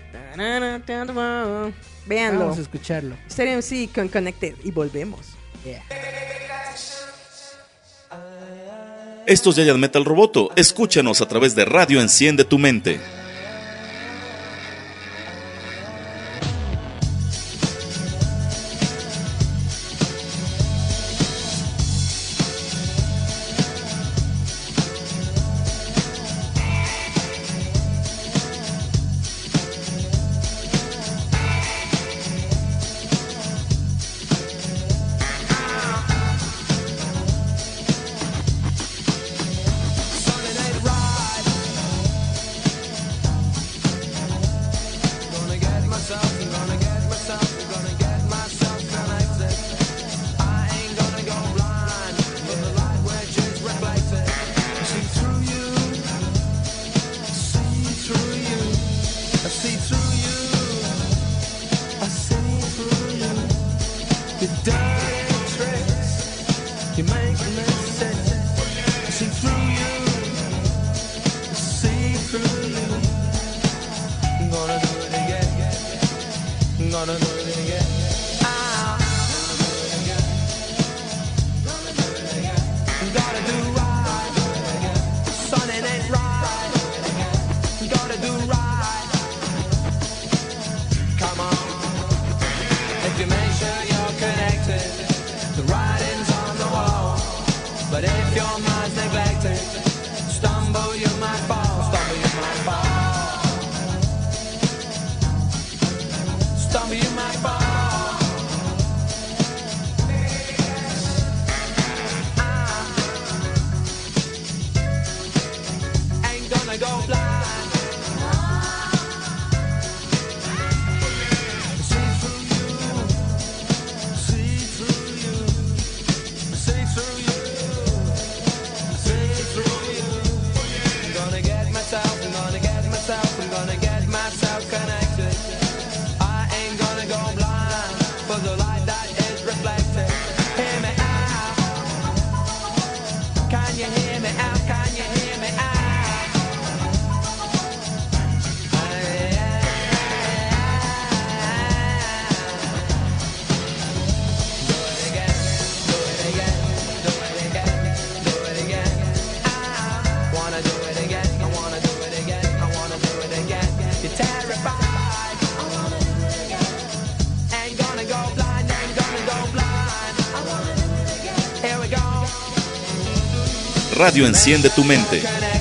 Véanlo. Vamos a escucharlo. Stay MC con Connected y volvemos. Yeah. Esto es Yayan Metal Roboto. Escúchanos a través de Radio Enciende tu Mente. Radio Enciende tu Mente.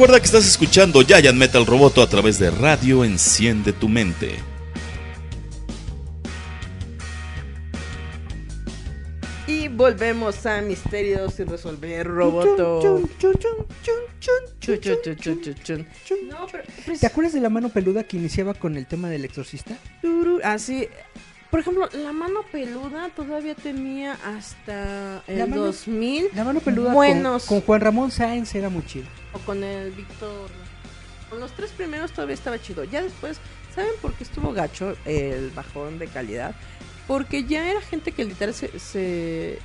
Recuerda que estás escuchando Giant Metal Roboto a través de Radio Enciende tu Mente. Y volvemos a Misterios sin resolver, Roboto. No, pero... ¿Te acuerdas de la mano peluda que iniciaba con el tema del exorcista? turu- Así... Por ejemplo, la mano peluda todavía tenía hasta el La mano- 2000 La mano peluda buenos. con, con Juan Ramón Sáenz era muy chido. o con el Víctor. Con los tres primeros todavía estaba chido. Ya después, ¿saben por qué estuvo gacho el bajón de calidad? Porque ya era gente que literal se, se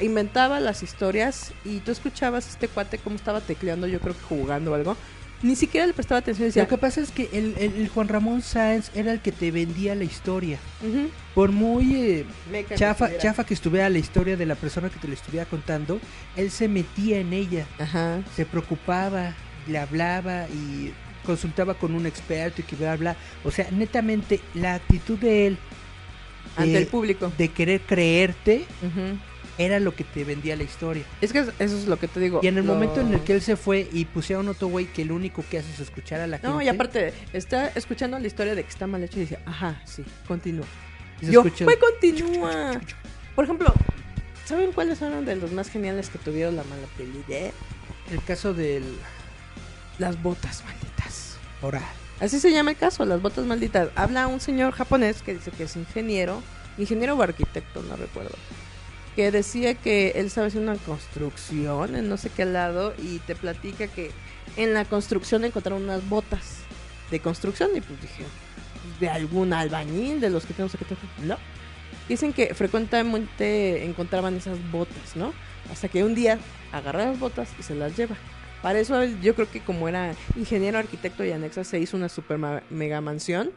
inventaba las historias y tú escuchabas a este cuate cómo estaba tecleando, yo creo que jugando o algo. Ni siquiera le prestaba atención decía, Lo que pasa es que el, el- el Juan Ramón Sáenz era el que te vendía la historia. "Ujú, Por muy eh, meca que chafa, estuviera". chafa que estuviera la historia de la persona que te lo estuviera contando, él se metía en ella, Ajá. se preocupaba, le hablaba y consultaba con un experto y que bla bla. O sea, netamente la actitud de él Ante el público. de querer creerte. Era lo que te vendía la historia. Es que eso es lo que te digo. Y en el lo- momento en el que él se fue y pusieron otro güey que lo único que hace es escuchar a la gente. No, y aparte, está escuchando la historia de que está mal hecho y dice, ajá, sí, continúa. y Yo, escucha- pues continúa. Por ejemplo, ¿saben cuáles fueron de los más geniales que tuvieron la mala pelea? el caso del Las botas malditas. oral. Así se llama el caso, las botas malditas. Habla un señor japonés que dice que es ingeniero, ingeniero o arquitecto, no recuerdo. Que decía que él sabe hacer una construcción en no sé qué lado y te platica que en la construcción encontraron unas botas de construcción y pues dije, pues, de algún albañil, de los que tenemos aquí. No. Dicen que frecuentemente encontraban esas botas, ¿no? Hasta que un día agarra las botas y se las lleva. Para eso yo creo que como era ingeniero, arquitecto y anexa, se hizo una super mega mansión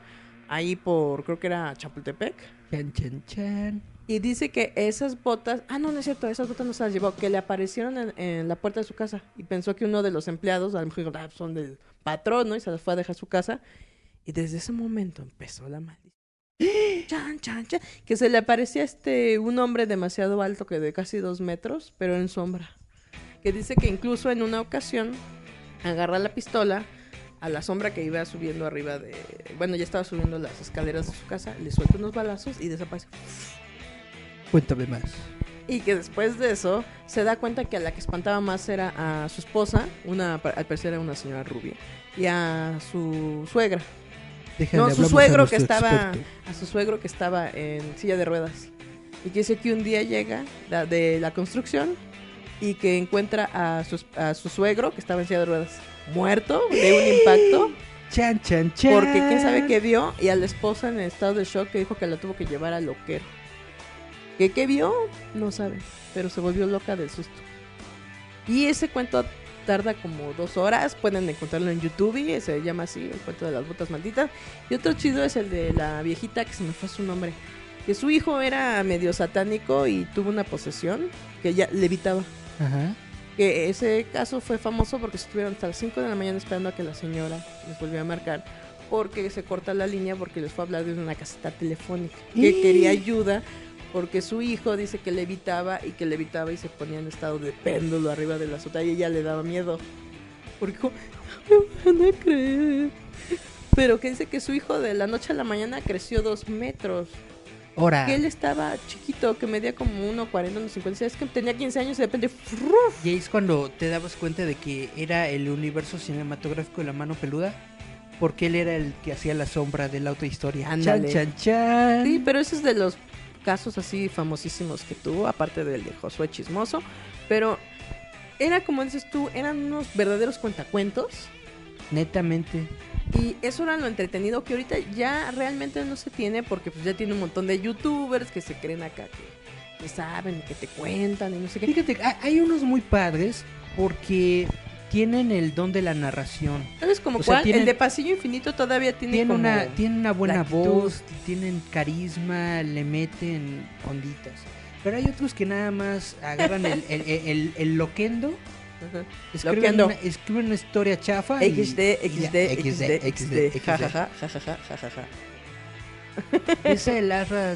ahí por, creo que era Chapultepec. Chan, chan, chan. Y dice que esas botas, ah, no, no es cierto, esas botas no se las llevó, que le aparecieron en, en la puerta de su casa y pensó que uno de los empleados, a lo mejor "Ah, son del patrón, ¿no? Y se las fue a dejar a su casa. Y desde ese momento empezó la maldición. Chan, chan, chan. Que se le aparecía este un hombre demasiado alto que de casi dos metros, pero en sombra. Que dice que incluso en una ocasión agarra la pistola a la sombra que iba subiendo arriba de. Bueno, ya estaba subiendo las escaleras de su casa, le suelta unos balazos y desaparece. Cuéntame más. Y que después de eso se da cuenta que a la que espantaba más era a su esposa, una al parecer era una señora rubia, y a su suegra. Déjale, No, su a suegro que estaba experto. a su suegro que estaba en silla de ruedas. Y que dice que un día llega de la construcción y que encuentra a su, a su suegro que estaba en silla de ruedas muerto de un impacto Chan, chan, chan. porque quién sabe qué vio y a la esposa en estado de shock que dijo que la tuvo que llevar al loquero. ¿Qué, qué vio? No sabe, pero se volvió loca del susto. Y ese cuento tarda como dos horas, pueden encontrarlo en YouTube, y se llama así, el cuento de las botas malditas. Y otro chido es el de la viejita que se me fue su nombre, que su hijo era medio satánico y tuvo una posesión que ya levitaba. Ajá. Que ese caso fue famoso porque estuvieron hasta las 5 de la mañana esperando a que la señora les volviera a marcar. Porque se corta la línea porque les fue a hablar de una caseta telefónica. Que ¡Eh! quería ayuda porque su hijo dice que levitaba y que levitaba y se ponía en estado de péndulo arriba de la azotea y ella le daba miedo. Porque dijo, "No me van a creer. Pero que dice que su hijo de la noche a la mañana creció dos metros. Ahora, Que él estaba chiquito, que medía como 1,40, 1,50. Es que tenía 15 años y de repente... ¡fruf! y ahí es cuando te dabas cuenta de que era el universo cinematográfico de la mano peluda. Porque él era el que hacía la sombra de la autohistoria. Ándale. Chan, chan, chan. Sí, pero ese es de los casos así famosísimos que tuvo, aparte del de Josué Chismoso. Pero era como dices tú, eran unos verdaderos cuentacuentos. Netamente. Y eso era lo entretenido que ahorita ya realmente no se tiene porque pues ya tiene un montón de youtubers que se creen acá que, que saben, que te cuentan y no sé qué. Fíjate, ha- hay unos muy padres porque tienen el don de la narración. ¿Sabes como o sea, cuál? tienen- El de Pasillo Infinito todavía tiene Tienen como... una, tienen una buena voz, tienen carisma, le meten onditas. Pero hay otros que nada más agarran el, el, el, el- loquendo, Ajá. escriben Loquendo. una, escriben una historia chafa y- XD, XD, XD, XD, XD. jajaja, jajaja, jajaja. Es el Arra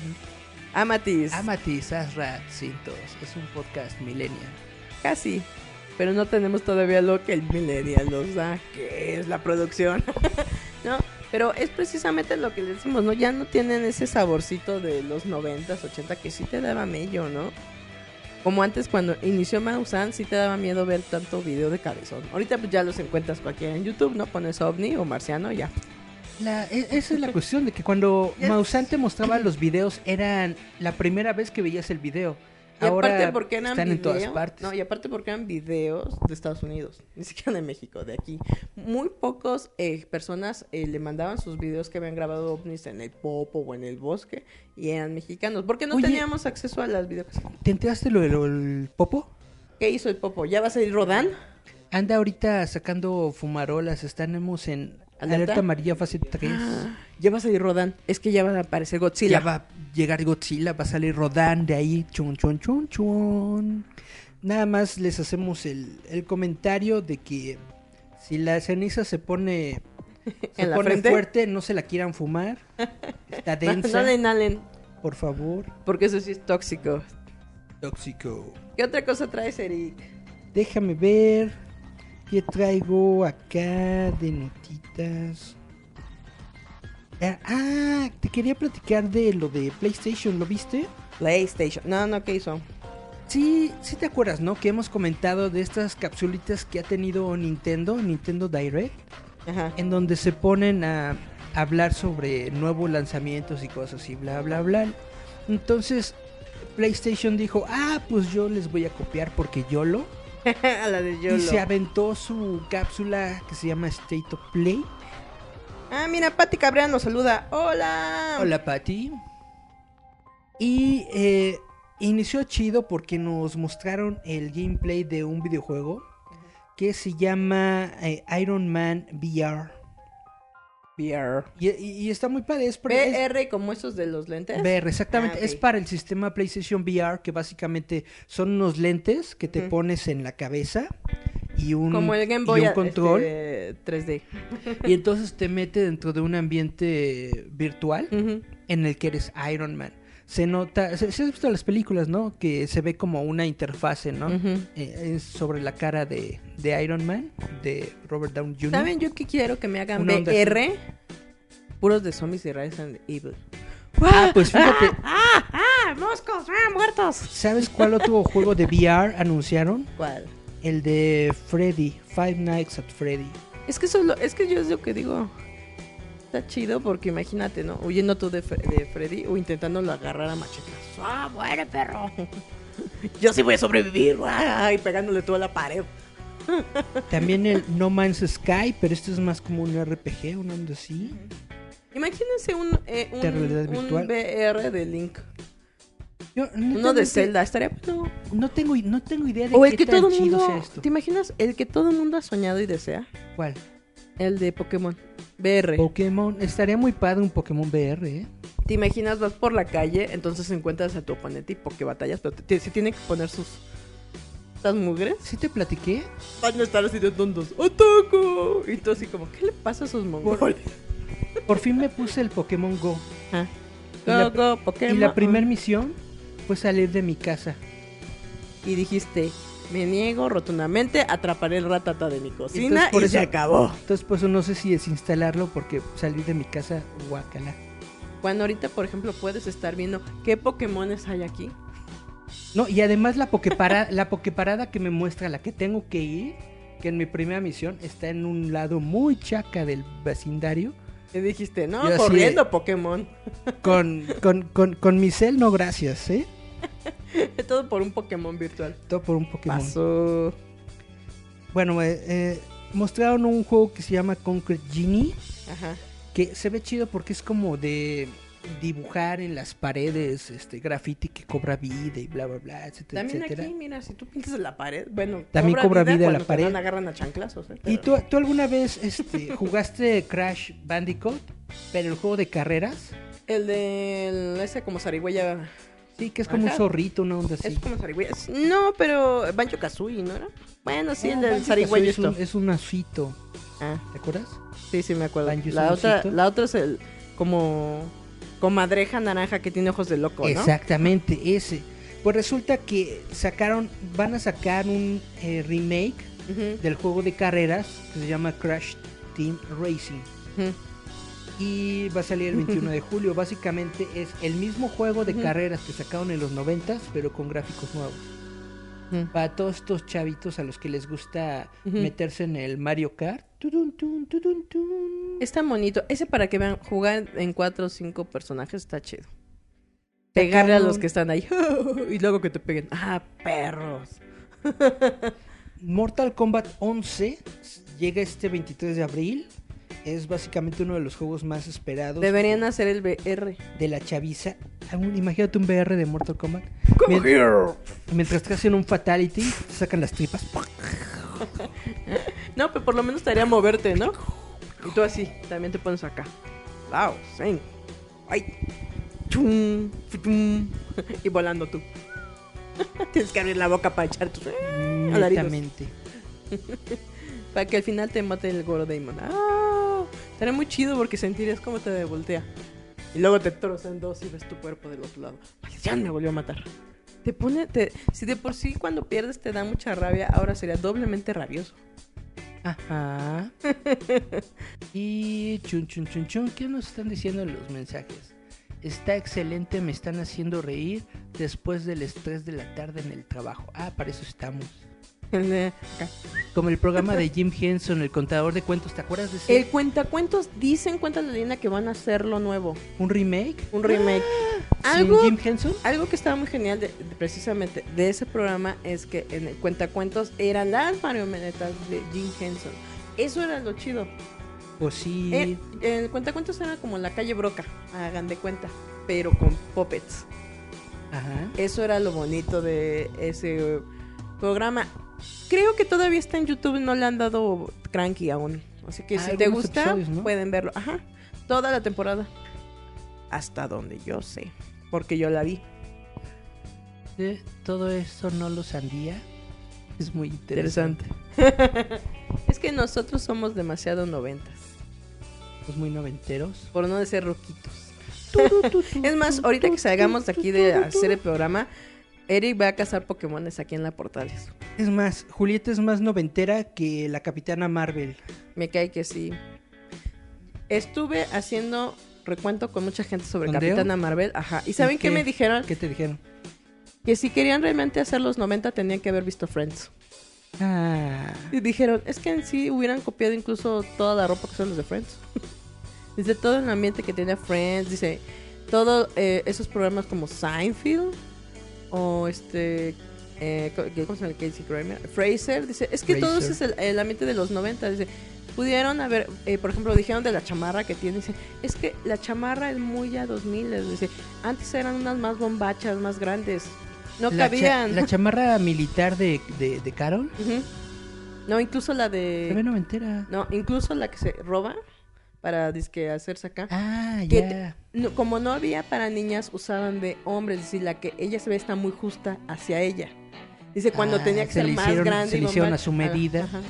Amatis, Amatis Asra Cintos. Es un podcast millennial. casi. Pero no tenemos todavía lo que el millennial nos da, que es la producción, ¿no? Pero es precisamente lo que decimos, ¿no? Ya no tienen ese saborcito de los 90s, 80 que sí te daba mello, ¿no? Como antes cuando inició Mausan, sí te daba miedo ver tanto video de cabezón. Ahorita pues ya los encuentras cualquiera en YouTube, ¿no? Pones ovni o marciano, ya. La- e- esa es la cuestión de que cuando Yes. Maussan te mostraba los videos eran la primera vez que veías el video. Y Ahora aparte porque eran están en todas videos- partes. No, y aparte porque eran videos de Estados Unidos, ni siquiera de México, de aquí. Muy pocos eh, personas eh, le mandaban sus videos que habían grabado ovnis en el Popo o en el bosque y eran mexicanos, porque no Oye. teníamos acceso a las videos. ¿Te enteraste lo del Popo? ¿Qué hizo el Popo? ¿Ya va a salir Rodán? Anda ahorita sacando fumarolas, estamos en ¿Alerta? alerta amarilla fase 3. Ah, ya va a salir Rodán. Es que ya va a aparecer Godzilla. Ya va a llegar Godzilla, va a salir Rodan de ahí, chun chun chun chun. Nada más les hacemos el, el comentario de que si la ceniza se pone, se ¿En la pone fuerte, no se la quieran fumar. Está No, densa, no le inhalen, por favor. porque eso sí es tóxico. Tóxico. ¿Qué otra cosa traes, Eric? Déjame ver qué traigo acá de notitas. Ah, Ah, te quería platicar de lo de PlayStation, ¿lo viste? PlayStation. No, no, ¿qué hizo? Sí, sí te acuerdas, ¿no? Que hemos comentado de estas capsulitas que ha tenido Nintendo, Nintendo Direct, Ajá. en donde se ponen a hablar sobre nuevos lanzamientos y cosas y bla, bla, bla. Entonces, PlayStation dijo, ah, pues yo les voy a copiar porque yo lo. a la de Yolo. Y se aventó su cápsula que se llama State of Play. Ah, mira, Pati Cabrera nos saluda. Hola. Hola, Patty. Y eh, inició chido porque nos mostraron el gameplay de un videojuego que se llama eh, Iron Man VR. VR. Y, y- y está muy padre. Es, para- es- VR como esos de los lentes. VR, exactamente. Ah. Es para el sistema PlayStation VR, que básicamente son unos lentes que te pones en la cabeza y un, Como el Game y un control. este, 3D. Y entonces te mete dentro de un ambiente virtual en el que eres Iron Man. Se nota, se, se has visto las películas, ¿no? Que se ve como una interfase, ¿no? Eh, es sobre la cara de, de Iron Man, de Robert Downey Jr. ¿Saben yo que quiero que me hagan VR? Puros de zombies y Resident Evil. Ah, pues fíjate, ¡Ah! ¡Ah! ¡Moscos! ¡Ah! ¡Muertos! ¿sabes cuál otro juego de VR anunciaron? ¿Cuál? El de Freddy, Five Nights at Freddy. Es que eso es lo, es que yo es lo que digo. Está chido porque imagínate, ¿no? Huyendo tú de, Fre- de Freddy o intentándolo agarrar a machetas. ¡Ah, muere, perro! yo sí voy a sobrevivir. ¡Ah! Y pegándole toda la pared. También el No Man's Sky, pero este es más como un RPG, una onda así. Imagínense un, eh, un, De realidad un. VR de Link. Yo, Uno de Zelda. Estaría bueno. No tengo, no tengo idea de O el qué que tan todo chido mundo. sea esto. ¿Te imaginas? El que todo el mundo ha soñado y desea. ¿Cuál? El de Pokémon. VR. Pokémon. Estaría muy padre un Pokémon VR, ¿eh? ¿Te imaginas? Vas por la calle, entonces encuentras a tu oponente y porque batallas, pero te- te- se tiene que poner sus. ¿Estas mugres? ¿Sí te platiqué? Van a estar así de tontos. ¡Ataco! Y tú así como, ¿qué le pasa a esos mongoles? Por fin me puse el Pokémon Go. Ah. La- go, Pokémon. Y la primera misión fue salir de mi casa. Y dijiste, me niego rotundamente a atrapar el ratata de mi cocina Entonces, por y eso- se acabó. Entonces, pues no sé si desinstalarlo porque salir de mi casa, guacala. Cuando ahorita, por ejemplo, puedes estar viendo qué Pokémones hay aquí. No, y además la Pokeparada, la Pokeparada que me muestra la que tengo que ir, que en mi primera misión está en un lado muy chaca del vecindario. Y dijiste, no, Yo así corriendo Pokémon. Con, con, con, con mi cel, no gracias, ¿eh? Todo por un Pokémon virtual. Todo por un Pokémon. Pasó. Bueno, eh, eh, mostraron un juego que se llama Concrete Genie, Ajá. que se ve chido porque es como de dibujar en las paredes este graffiti que cobra vida y bla bla bla, etcétera, También etcétera. aquí, mira, si tú pintas en la pared, bueno, También cobra vida la pared. agarran a chanclazos. ¿eh? ¿Y Pero- tú, tú alguna vez este, jugaste Crash Bandicoot, pero el juego de carreras? El de ese como zarigüeya. Sí, que es como Ajá. un zorrito, una onda así. Es como zarigüeya. Es- No, pero Banjo Kazooie, ¿no era? Bueno, sí, No, el del Banjo-Kazooie zarigüeya. es un, esto. es un osito, Ah, ¿te acuerdas? sí, sí, me acuerdo. Banjo es La un otra, osito. la otra es el como comadreja naranja que tiene ojos de loco, ¿no? Exactamente, ese. Pues resulta que sacaron, van a sacar un eh, remake Ujú, del juego de carreras que se llama Crash Team Racing. ujú. Y va a salir el 21 de julio. Básicamente es el mismo juego de carreras que sacaron en los 90 pero con gráficos nuevos. Para todos estos chavitos a los que les gusta meterse en el Mario Kart. Tudun, tudun. Está bonito. Ese para que vean, jugar en cuatro o cinco personajes está chido. Pegarle a los que están ahí. y luego que te peguen. Ah, perros. Mortal Kombat 11 llega este 23 de abril. Es básicamente uno de los juegos más esperados Deberían hacer el VR. de la chaviza. Aún- Imagínate un VR de Mortal Kombat. Mien- Mientras te hacen un fatality, te sacan las tripas. No, pero por lo menos estaría moverte, ¿no? Y tú así, también te pones acá. Wow, zen. Ay. Chum, chum. Y volando tú. Tienes que abrir la boca para echar tus. alaridos. Netamente. Para que al final te mate el Goro Daemon. Ah, estaría muy chido porque sentirías cómo te voltea. Y luego te trozan dos y ves tu cuerpo del otro lado. Maldición, me volvió a matar. Te pone. Si de por sí cuando pierdes te da mucha rabia, ahora sería doblemente rabioso. Ajá. Y chun chun chun chun, ¿qué nos están diciendo en los mensajes? Está excelente, me están haciendo reír después del estrés de la tarde en el trabajo. Ah, para eso estamos. De. Como el programa de Jim Henson, el contador de cuentos, ¿te acuerdas de ese? El cuentacuentos dicen, cuenta la leyenda que van a hacerlo nuevo. ¿Un remake? Un remake. ¿Sin Algo, Jim Henson? algo que estaba muy genial de, de- precisamente de ese programa es que en el cuentacuentos eran las marionetas de Jim Henson. Eso era lo chido. Pues sí. Eh, el cuentacuentos era como la calle Broca, hagan de cuenta, pero con puppets. Ajá. Eso era lo bonito de ese programa. Creo que todavía está en YouTube, no le han dado cranky aún. Así que Ah, si te gusta, pueden verlo. Ajá. Toda la temporada. Hasta donde yo sé. Porque yo la vi. Todo eso no lo sabía. Es muy interesante. Interesante. es que nosotros somos demasiado noventas. Pues muy noventeros. Por no decir roquitos. es más, ahorita que salgamos de aquí de hacer el programa, Eric va a cazar Pokémones aquí en la Portales. Es más, Julieta es más noventera que la Capitana Marvel. Me cae que sí. Estuve haciendo recuento con mucha gente sobre ¿Sondeo? Capitana Marvel. Ajá. ¿Y saben ¿Y qué? qué? me dijeron? ¿Qué te dijeron? Que si querían realmente hacer los 90 tenían que haber visto Friends. Ah, Y dijeron, es que en sí hubieran copiado incluso toda la ropa que son los de Friends. dice, todo el ambiente que tenía Friends, dice, todos esos programas como Seinfeld o este... eh, ¿Cómo se llama? Casey Kramer. Fraser, dice, es que todo ese es el, el ambiente de los 90. Dice, pudieron haber, eh, por ejemplo, dijeron de la chamarra que tiene. Dice, es que la chamarra es muy ya 2000. Dice, antes eran unas más bombachas, más grandes. No la, cha- cabían. la chamarra militar de, de, de Carol. No, incluso la Se ve de. noventera. No, incluso la que se roba para disque hacerse acá. Ah, Que ya. te- no, como no había para niñas, usaban de hombres. Es decir, la que ella se ve está muy justa hacia ella. Dice, cuando Ah, tenía que se ser le más hicieron- grande. se le hicieron a su medida. Ajá.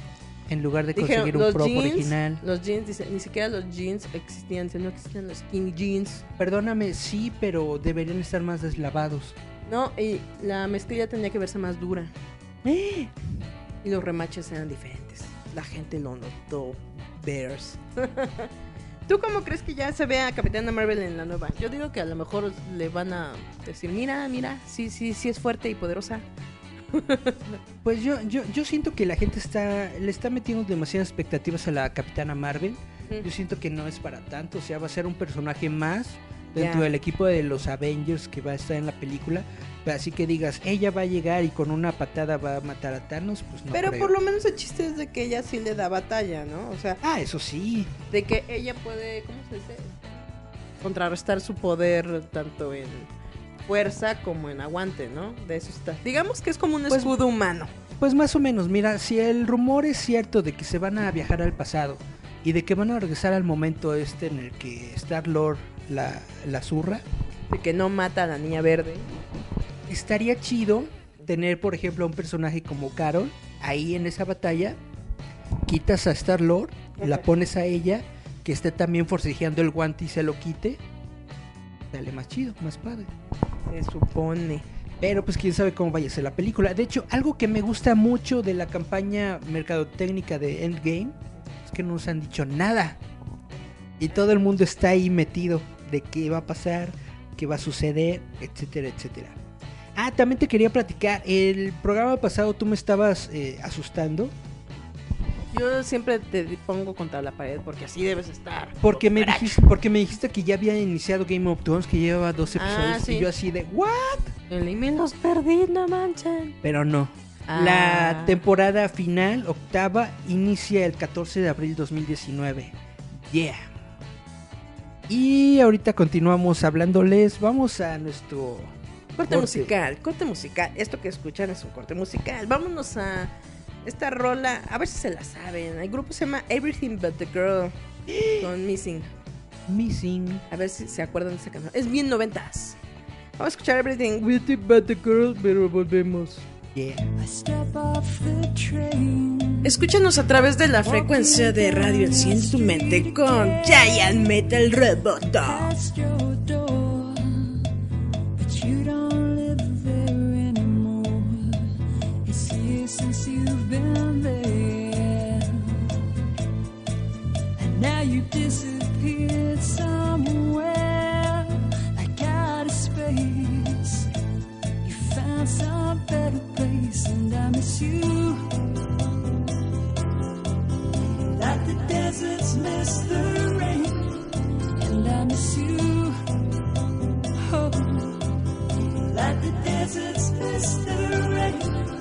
En lugar de Dijeron, conseguir un prop jeans, original. los jeans, dice, ni siquiera los jeans existían, no existían los skinny jeans. Perdóname, sí, pero deberían estar más deslavados. No, y la mezclilla tenía que verse más dura. Eh, Y los remaches eran diferentes. La gente lo notó. Bears. ¿Tú cómo crees que ya se ve a Capitana Marvel en la nueva? Yo digo que a lo mejor le van a decir, mira, mira, sí, sí, sí es fuerte y poderosa. Pues yo, yo, yo siento que la gente está le está metiendo demasiadas expectativas a la Capitana Marvel. Yo siento que no es para tanto, o sea, va a ser un personaje más dentro del equipo de los Avengers que va a estar en la película. Así que digas, ella va a llegar y con una patada va a matar a Thanos, pues no Pero creo. por lo menos el chiste es de que ella sí le da batalla, ¿no? O sea, Ah, eso sí. de que ella puede, ¿cómo se dice? Contrarrestar su poder tanto en fuerza como en aguante, ¿no? De eso está. Digamos que es como un Pues- escudo humano. Pues más o menos, mira, si el rumor es cierto de que se van a viajar al pasado y de que van a regresar al momento este en el que Star Lord la, la zurra, De que no mata a la niña verde. Estaría chido tener, por ejemplo, a un personaje como Carol ahí en esa batalla. Quitas a Star Lord, la pones a ella, que esté también forcejeando el guante y se lo quite. Dale más chido, más padre. Se supone. Pero pues quién sabe cómo vaya a ser la película. De hecho, algo que me gusta mucho de la campaña mercadotécnica de Endgame es que no nos han dicho nada. Y todo el mundo está ahí metido de qué va a pasar, qué va a suceder, etcétera, etcétera. Ah, también te quería platicar. El programa pasado tú me estabas eh, asustando Yo siempre te pongo contra la pared porque así debes estar. porque me Crack. dijiste, porque me dijiste que ya había iniciado Game of Thrones, que llevaba dos Ah, episodios sí. y yo así de ¿what? Y me los perdí, no manchen. Pero no. Ah. La temporada final, octava, inicia el 14 de abril 2019. Yeah. Y ahorita continuamos hablándoles. Vamos a nuestro Corte Corte. musical, corte musical. Esto que escuchan es un corte musical. Vámonos a esta rola, a ver si se la saben. El grupo se llama Everything But the Girl con Missing. Missing. A ver si se acuerdan de esa canción. Es bien noventas. Vamos a escuchar Everything But the Girl, pero volvemos. Yeah. Escúchanos a través de la frecuencia de Radio Enciende tu mente con Giant Metal Roboto. you don't since you've been there, and now you disappeared somewhere like out of space. You found some better place, and I miss you. Like the deserts miss the rain and I miss you. Oh, like the deserts miss the rain.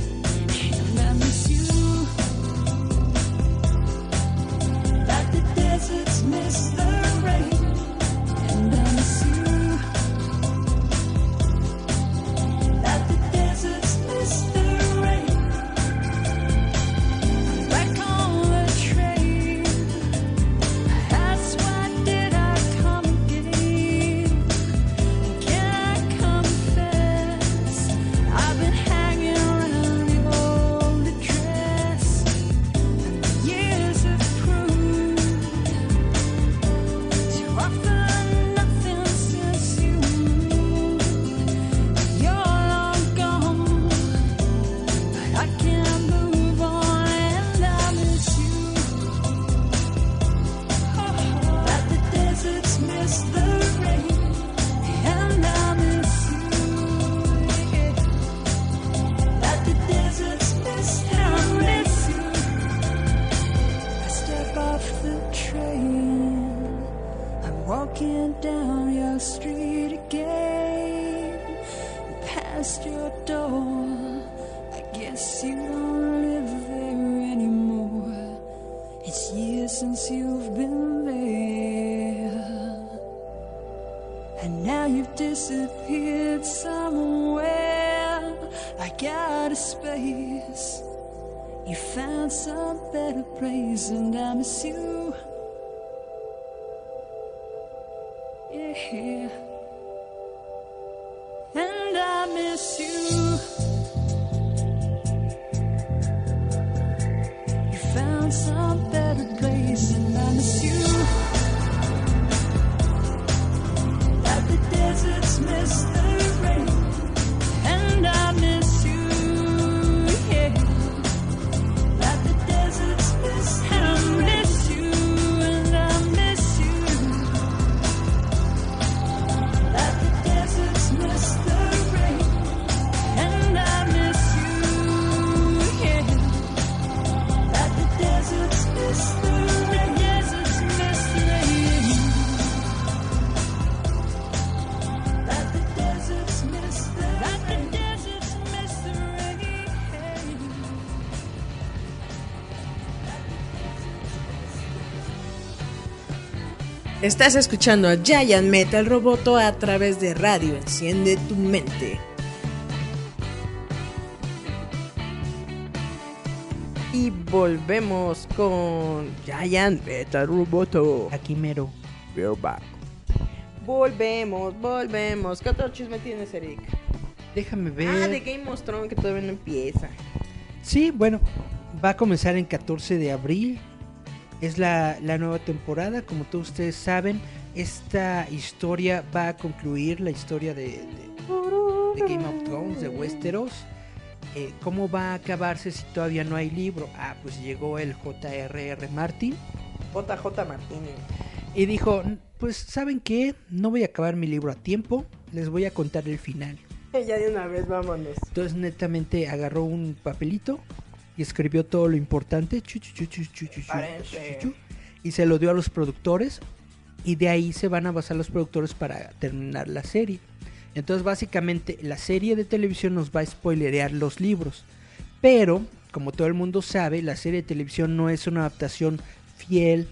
Estás escuchando a Giant Metal Roboto a través de Radio Enciende tu mente. Y volvemos con Giant Metal Roboto. Aquí mero. We're back. Volvemos, volvemos. ¿Qué otro chisme tienes, Eric? Déjame ver. Ah, de Game of Thrones que todavía no empieza. Sí, bueno, va a comenzar en 14 de abril. Es la, la nueva temporada. Como todos ustedes saben, esta historia va a concluir la historia de, de- de Game of Thrones, de Westeros. Eh, ¿Cómo va a acabarse si todavía no hay libro? Ah, pues llegó el J.R.R. Martin JJ Martínez. y dijo, pues ¿saben qué? No voy a acabar mi libro a tiempo, les voy a contar el final. ya de una vez, vámonos. Entonces netamente agarró un papelito y escribió todo lo importante y se lo dio a los productores y de ahí se van a basar los productores para terminar la serie. Entonces básicamente la serie de televisión nos va a spoilerear los libros. Pero, como todo el mundo sabe, la serie de televisión no es una adaptación fiel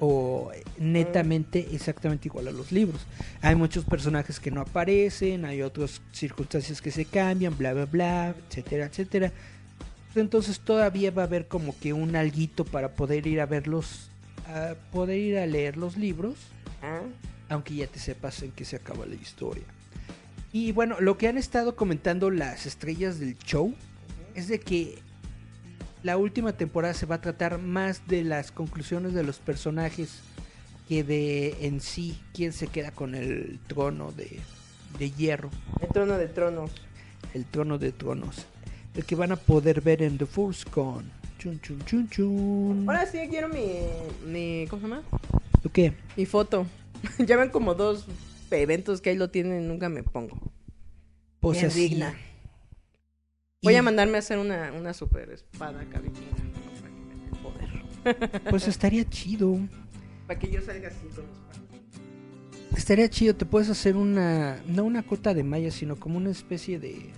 o netamente exactamente igual a los libros. Hay muchos personajes que no aparecen, hay otras circunstancias que se cambian, bla, bla, bla, etcétera, etcétera. Entonces todavía va a haber como que un alguito para poder ir a verlos, a poder ir a leer los libros, Ah, aunque ya te sepas en qué se acaba la historia. Y bueno, lo que han estado comentando las estrellas del show es de que la última temporada se va a tratar más de las conclusiones de los personajes que de en sí quién se queda con el trono de, de hierro, el trono de tronos. el trono de tronos, que van a poder ver en The Force Con. Chun chun chun chun. Ahora sí quiero mi, mi ¿cómo se llama? ¿Tú qué? Mi foto. ya ven como dos eventos que ahí lo tienen, nunca me pongo. Pues así. digna. Voy Y- a mandarme a hacer una, una super espada poder. Pues estaría chido. Para que yo salga así con mi espada. Estaría chido, te puedes hacer una, no una cota de malla, sino como una especie de,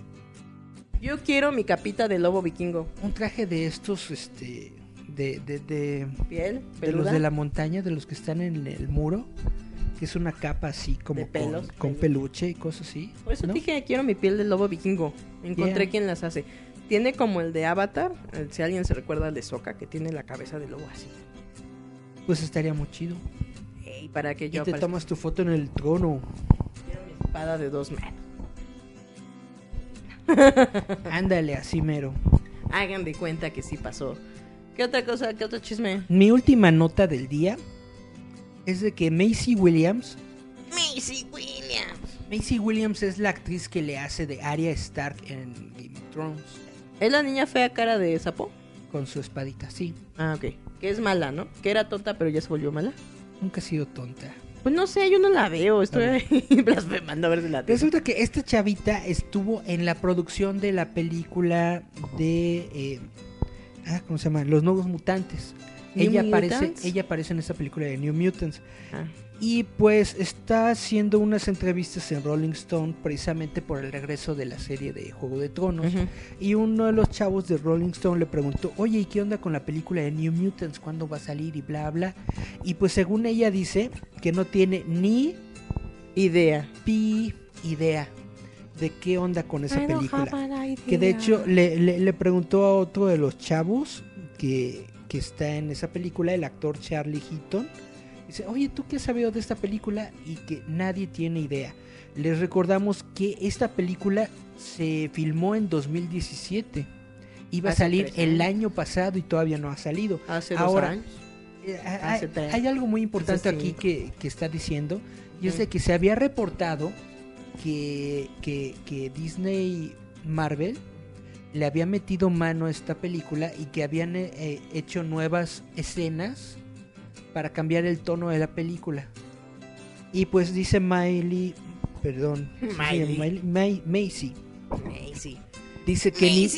Yo quiero mi capita de lobo vikingo. un traje de estos, este, de, de, de, Piel, de los peluda. de la montaña, de los que están en el muro, que es una capa así como pelos, con, con peluche y cosas así. Por eso ¿no? dije quiero mi piel de lobo vikingo. Encontré Yeah. quien las hace. Tiene como el de Avatar. el- si alguien se recuerda al de Soka, que tiene la cabeza de lobo así. Pues estaría muy chido. Ey, para que Y yo te aparezca- tomas tu foto en el trono. Quiero mi espada de dos metros. Ándale, así mero. Hagan de cuenta que sí pasó. ¿Qué otra cosa? ¿Qué otro chisme? Mi última nota del día es de que Macy Williams Macy Williams. Macy Williams es la actriz que le hace de Arya Stark en Game of Thrones. ¿Es la niña fea cara de sapo? Con su espadita, sí. Ah, ok. Que es mala, ¿no? Que era tonta, pero ya se volvió mala. Nunca ha sido tonta. Pues no sé, yo no la veo. Estoy ahí blasfemando a ver si la tengo. Resulta que esta chavita estuvo en la producción de la película de... eh, ah, ¿Cómo se llama? Los Nuevos Mutantes. ¿New Ella aparece, ella aparece en esa película de New Mutants. Ah. Y pues está haciendo unas entrevistas en Rolling Stone precisamente por el regreso de la serie de Juego de Tronos. Y uno de los chavos de Rolling Stone le preguntó, oye, ¿y qué onda con la película de New Mutants? ¿Cuándo va a salir? Y bla, bla. Y pues según ella dice que no tiene ni Idea. pi idea de qué onda con esa película. Que de hecho le, le- le preguntó a otro de los chavos que, que está en esa película, el actor Charlie Heaton. Dice, oye, ¿tú qué has sabido de esta película? Y que nadie tiene idea. Les recordamos que esta película se filmó en 2017. Iba a salir tres el año pasado y todavía no ha salido. Hace dos Ahora, años. eh, Hace hay, hay algo muy importante aquí que, que está diciendo y es de que se había reportado que, que, que Disney Marvel le había metido mano a esta película y que habían eh, hecho nuevas escenas para cambiar el tono de la película. Y pues dice Miley, perdón, ¿sí se llama Miley. Miley? May- Macy, Macy. dice que ni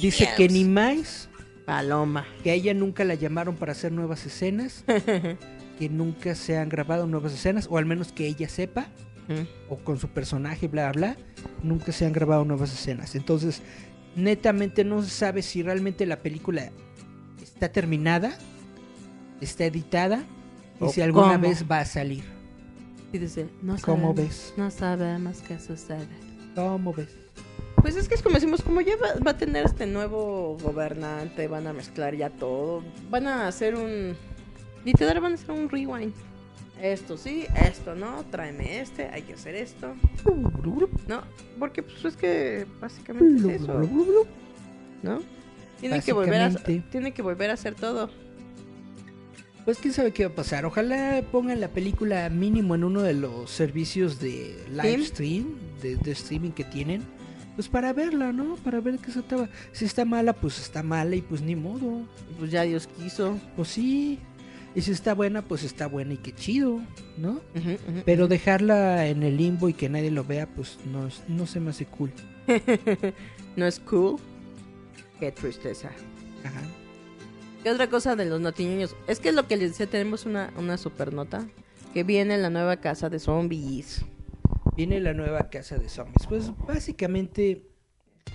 dice que ni más Paloma. que a ella nunca la llamaron para hacer nuevas escenas, que nunca se han grabado nuevas escenas, o al menos que ella sepa, Mm. o con su personaje, bla, bla, nunca se han grabado nuevas escenas. Entonces, netamente no se sabe si realmente la película está terminada, está editada, Y ¿O si alguna cómo? vez va a salir. Y dice, no ¿Cómo sabemos, ves? No sabemos qué sucede. ¿Cómo ves? Pues es que es como decimos, como ya va, va a tener este nuevo gobernante, van a mezclar ya todo, van a hacer un... Literal van a hacer un rewind. Esto sí, esto no, tráeme este, hay que hacer esto. No, porque pues es que básicamente es eso, ¿no? Tienen que volver a, Básicamente. tienen que volver a hacer todo. Pues quién sabe qué va a pasar. Ojalá pongan la película mínimo en uno de los servicios de live ¿Stream? de, de streaming que tienen. Pues para verla, ¿no? Para ver qué se estaba. Si está mala, pues está mala y pues ni modo. Pues ya Dios quiso. Pues sí. Y si está buena, pues está buena y qué chido, ¿no? Pero dejarla en el limbo y que nadie lo vea, pues no, no se me hace cool. no es cool. Qué tristeza. Ajá. ¿Qué otra cosa de los notiñeños? Es que lo que les decía, tenemos una, una super nota. Que viene la nueva casa de zombies. Viene la nueva casa de zombies. Pues básicamente,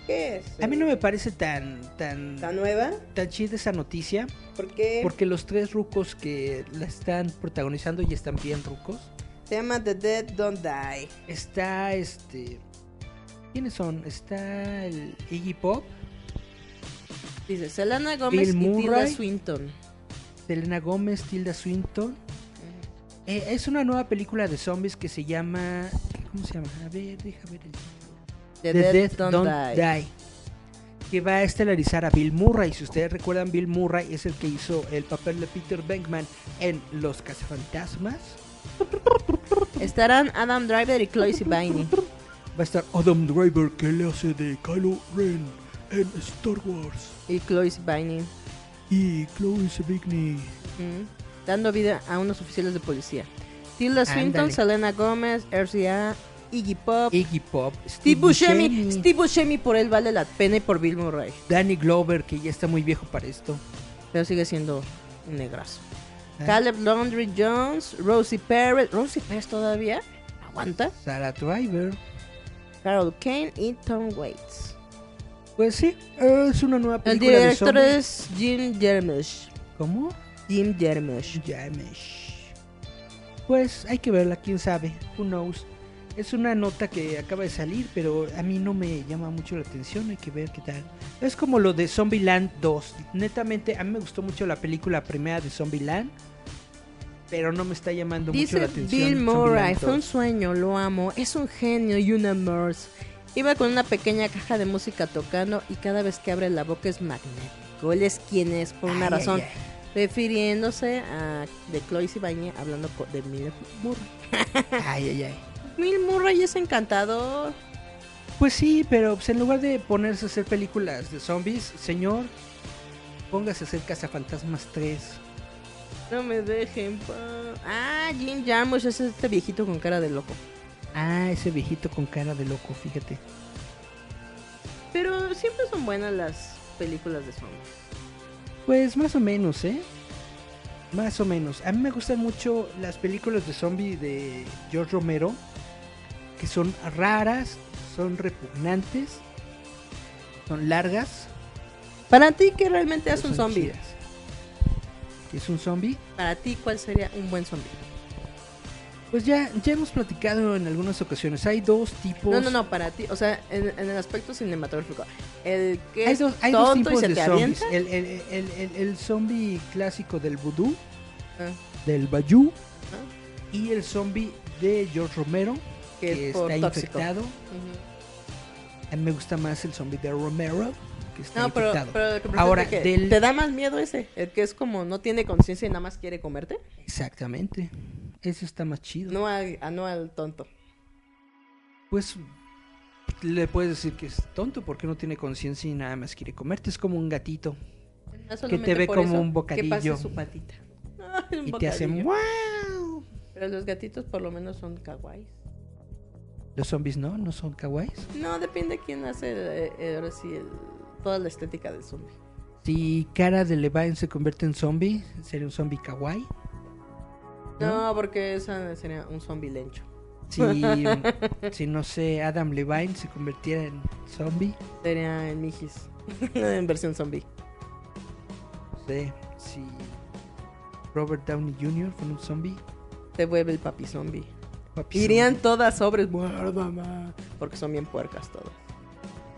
¿Qué es? a mí no me parece tan, tan, ¿La nueva? tan chida esa noticia. ¿Por qué? Porque los tres rucos que la están protagonizando y están bien rucos. Se llama The Dead Don't Die. Está este. ¿Quiénes son? Está el Iggy Pop, Dice Selena Gómez Bill y Tilda. Swinton. Selena Gómez, Tilda Swinton. Eh, es una nueva película de zombies que se llama. ¿Cómo se llama? A ver, deja ver el. The, The Dead, Dead Don't, Don't Die. Die. Que va a estelarizar a Bill Murray. Si ustedes recuerdan, Bill Murray es el que hizo el papel de Peter Venkman en Los Cazafantasmas. Estarán Adam Driver y Chloe Sevigny. Va a estar Adam Driver que le hace de Kylo Ren en Star Wars. Y Chloe Sevigny. Y Chloe Sevigny. Mm. Dando vida a unos oficiales de policía. Tilda Swinton. Selena Gómez, RCA, Iggy Pop, Iggy Pop, Steve Buscemi. Buscemi, Steve Buscemi por él vale la pena y por Bill Murray. Danny Glover, que ya está muy viejo para esto. Pero sigue siendo un negrazo. Ah. Caleb Laundry Jones, Rosie Perez. ¿Rosie Perez todavía? ¿Aguanta? Sarah Driver. Carol Kane y Tom Waits. Pues sí, es una nueva El película de director zombies. es Jim Jarmusch. ¿Cómo? Jim Jarmusch. Jamesh. Pues hay que verla, quién sabe. Who knows. Es una nota que acaba de salir, pero a mí no me llama mucho la atención. Hay que ver qué tal. Es como lo de Zombieland 2. Netamente, a mí me gustó mucho la película primera de Zombieland. Pero no me está llamando mucho la atención. Bill Murray, fue un 2. sueño, lo amo, es un genio y un amor. Iba con una pequeña caja de música tocando y cada vez que abre la boca es magnético. Él es quien es por una Ay, razón, ay. refiriéndose a de Chloe Sevigny hablando de Bill Murray. Ay, ay, ay. Bill Murray es encantador. Pues sí, pero pues, en lugar de ponerse a hacer películas de zombies, señor, póngase a hacer Cazafantasmas 3. No me dejen. pa- Ah, Jim Jarmusch es este viejito con cara de loco. Ah, ese viejito con cara de loco, fíjate. Pero siempre son buenas las películas de zombies. Pues más o menos, ¿eh? Más o menos. A mí me gustan mucho las películas de zombie de George Romero, que son raras, son repugnantes, son largas. Para ti, ¿qué realmente hace un zombie? chidas. ¿Qué es un zombie? Para ti, ¿cuál sería un buen zombie? Pues ya, ya hemos platicado en algunas ocasiones. Hay dos tipos. No, no, no, para ti, o sea, en, en el aspecto cinematográfico. El que Hay es dos, hay dos tipos de zombies. El, el, el, el, zombie clásico del vudú, Ah, del bayou, ah, y el zombie de George Romero, que que es está infectado. Ujú. A mí me gusta más el zombie de Romero, que está No, pero, pero que Ahora, es que del- ¿te da más miedo ese? El que es como no tiene conciencia y nada más quiere comerte. Exactamente. Ese está más chido. No al, a- no al tonto. Pues le puedes decir que es tonto porque no tiene conciencia y nada más quiere comerte. Es como un gatito No te solamente ve como eso, un Que bocadillo. su patita. Ay, un y te hace bocadillo. ¡Wow! Pero los gatitos por lo menos son kawaiis. Los zombies no, no son kawaiis. No, depende quién hace eh, eh, sí el- toda la estética del zombie. Si cara de Levine se convierte en zombie, sería un zombie kawaii. No, porque esa sería un zombie lencho. Si, si no sé, Adam Levine se convirtiera en zombie, Sería en Mijis. en versión zombie. no sé, si Robert Downey Jr. con un zombie. Se vuelve el papi zombie. Papi Irían todas sobres, muérdame, porque son bien puercas todas.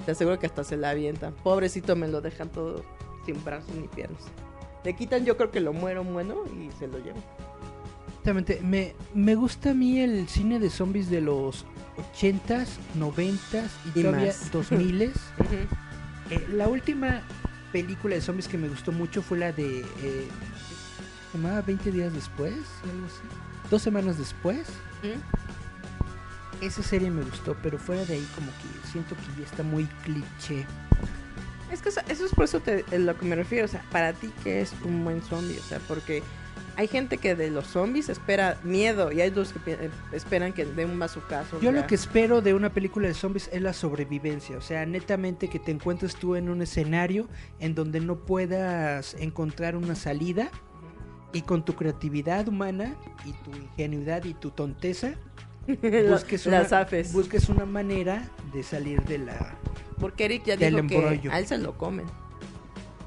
Te aseguro que hasta se la avientan. Pobrecito me lo dejan todo sin brazos ni piernas. Le quitan yo creo que lo muero bueno y se lo llevan. Exactamente. Me, me gusta a mí el cine de zombies de los 80s, 90s y, Y todavía más. 2000s. Eh, la última película de zombies que me gustó mucho fue la de. Eh, ¿Se llamaba 20 días después? Algo así. Dos semanas después. Esa serie me gustó, pero fuera de ahí, como que siento que ya está muy cliché. Es que eso, eso es por eso te, a lo que me refiero. O sea, para ti, que es un buen zombie? O sea, porque hay gente que de los zombies espera miedo y hay los que eh, esperan que dé un bazucazo. Yo ya. lo que espero de una película de zombies es la sobrevivencia, o sea, netamente que te encuentres tú en un escenario en donde no puedas encontrar una salida y con tu creatividad humana y tu ingenuidad y tu tonteza busques una, Las afes. busques una manera de salir de la... Porque Eric ya dijo que a él se lo comen.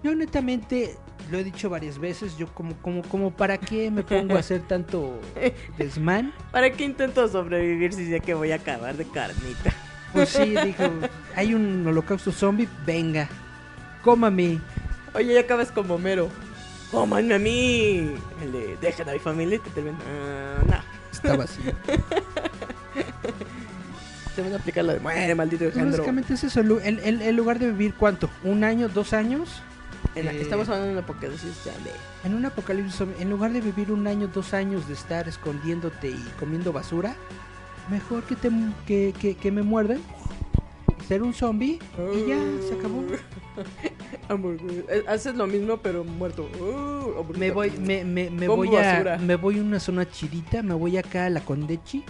Yo netamente lo he dicho varias veces, yo como como como para qué me pongo a hacer tanto desmán. ¿Para qué intento sobrevivir si sé que voy a acabar de carnita? Pues sí, dijo, hay un holocausto zombie, venga, cómame. Oye, ya acabas como mero. ¡Cómanme a mí! El de dejen a mi familia y te terminan. Ah, no. Estaba así. Te van a aplicar la de muere, maldito Alejandro. básicamente es eso, el- el- el lugar de vivir cuánto, un año, dos años, En eh, Estamos hablando de una apocalipsis de. en un apocalipsis, zombie, en lugar de vivir un año, dos años de estar escondiéndote y comiendo basura, mejor que te que, que, que me muerdan, ser un zombie y ya se acabó. Eh, Haces lo mismo, pero muerto. Uh. Me voy, me, me, me voy a, me voy a una zona chidita, me voy acá a la Condechi,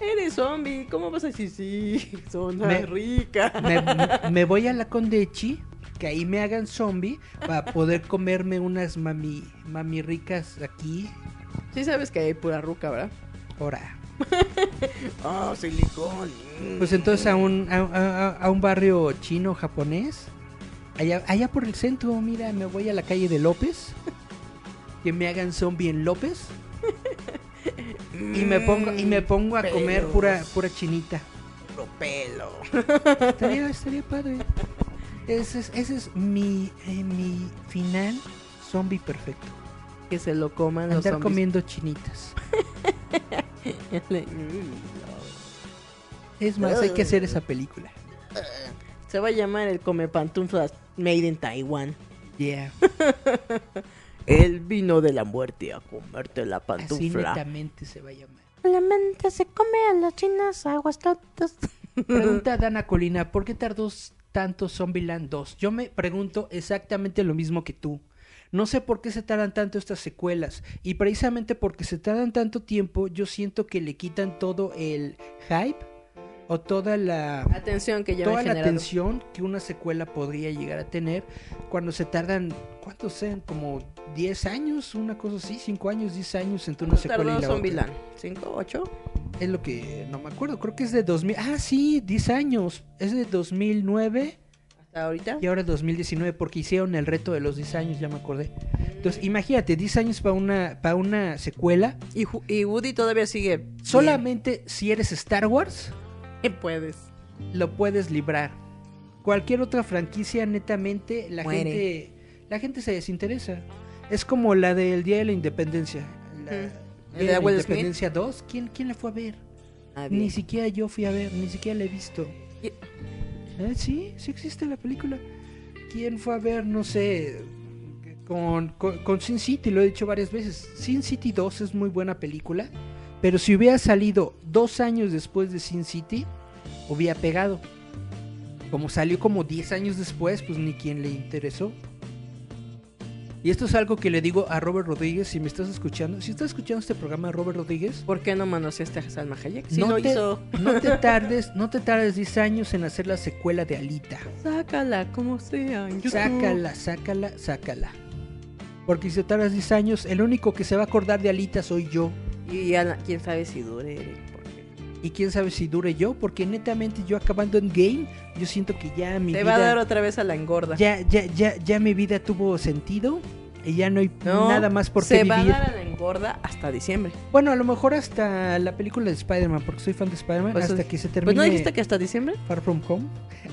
Eres zombie. ¿Cómo vas a decir sí? Zona Me- rica. me, me voy a la Condechi, que ahí me hagan zombie para poder comerme unas mami, mami ricas aquí. Sí sabes que hay pura ruca, ¿verdad? Ahora. Ah, silicón. Pues entonces a un, a, a- a un barrio chino japonés, allá, allá por el centro, mira, me voy a la calle de López, que me hagan zombie en López, y me pongo, y me pongo a comer pura, pura chinita. Puro pelo. Estaría, estaría padre. Ese es, ese es mi, eh, mi final zombie perfecto. Que se lo coman los Andar zombies. comiendo chinitas. Es más, hay que hacer esa película. Se va a llamar el come pantuflas made in Taiwan. Yeah. Él vino de la muerte a comerte la Así pantufla. netamente se va a llamar. La mente se come a las chinas aguas tontas. Pregunta a Dana Colina, ¿por qué tardó tanto Zombieland 2? Yo me pregunto exactamente lo mismo que tú. No sé por qué se tardan tanto estas secuelas. Y precisamente porque se tardan tanto tiempo, yo siento que le quitan todo el hype o toda la Atención que toda la atención que una secuela podría llegar a tener cuando se tardan, ¿cuántos sean? Como 10 años, una cosa así, 5 años, 10 años entre una secuela y la otra. Zombieland. ¿Cinco? ¿Ocho? Es lo que no me acuerdo, creo que es de 2000. Ah, sí, 10 años. Es de 2009 ¿Hasta ahorita? y ahora 2019 porque hicieron el reto de los 10 años, ya me acordé. Entonces, imagínate, 10 años para una para una secuela, Y, y Woody todavía sigue. solamente si eres Star Wars puedes. lo puedes librar. Cualquier otra franquicia netamente la Muere. gente la gente se desinteresa. Es como la del Día de la Independencia. La. Día ¿El de la Will Smith? Independencia 2, ¿quién quién la fue a ver? Ni siquiera yo fui a ver, ni siquiera la he visto. Eh, sí, sí existe la película. ¿Quién fue a ver, no sé, con, con, con Sin City? Lo he dicho varias veces. Sin City 2 es muy buena película, pero si hubiera salido dos años después de Sin City, hubiera pegado. Como salió como 10 años después, pues ni quien le interesó. Y esto es algo que le digo a Robert Rodríguez, si me estás escuchando. Si estás escuchando este programa, Robert Rodríguez, ¿Por qué no manoseaste a Salma Hayek? Si no, lo te, hizo. no te tardes, no te tardes 10 años en hacer la secuela de Alita. Sácala, como sea. en. Sácala, sácala, sácala. Porque si te tardas 10 años, el único que se va a acordar de Alita soy yo. Y ya, quién sabe si dure, Y quién sabe si dure yo, porque netamente yo acabando en game, yo siento que ya mi Te vida va a dar otra vez a la engorda. ya, ya, ya, ya mi vida tuvo sentido. y ya no hay No, nada más por se qué va vivir. a dar a la engorda hasta diciembre. Bueno, a lo mejor hasta la película de Spider-Man, porque soy fan de Spider-Man, Pues, hasta que se termine Pues no dijiste que hasta diciembre. Far From Home.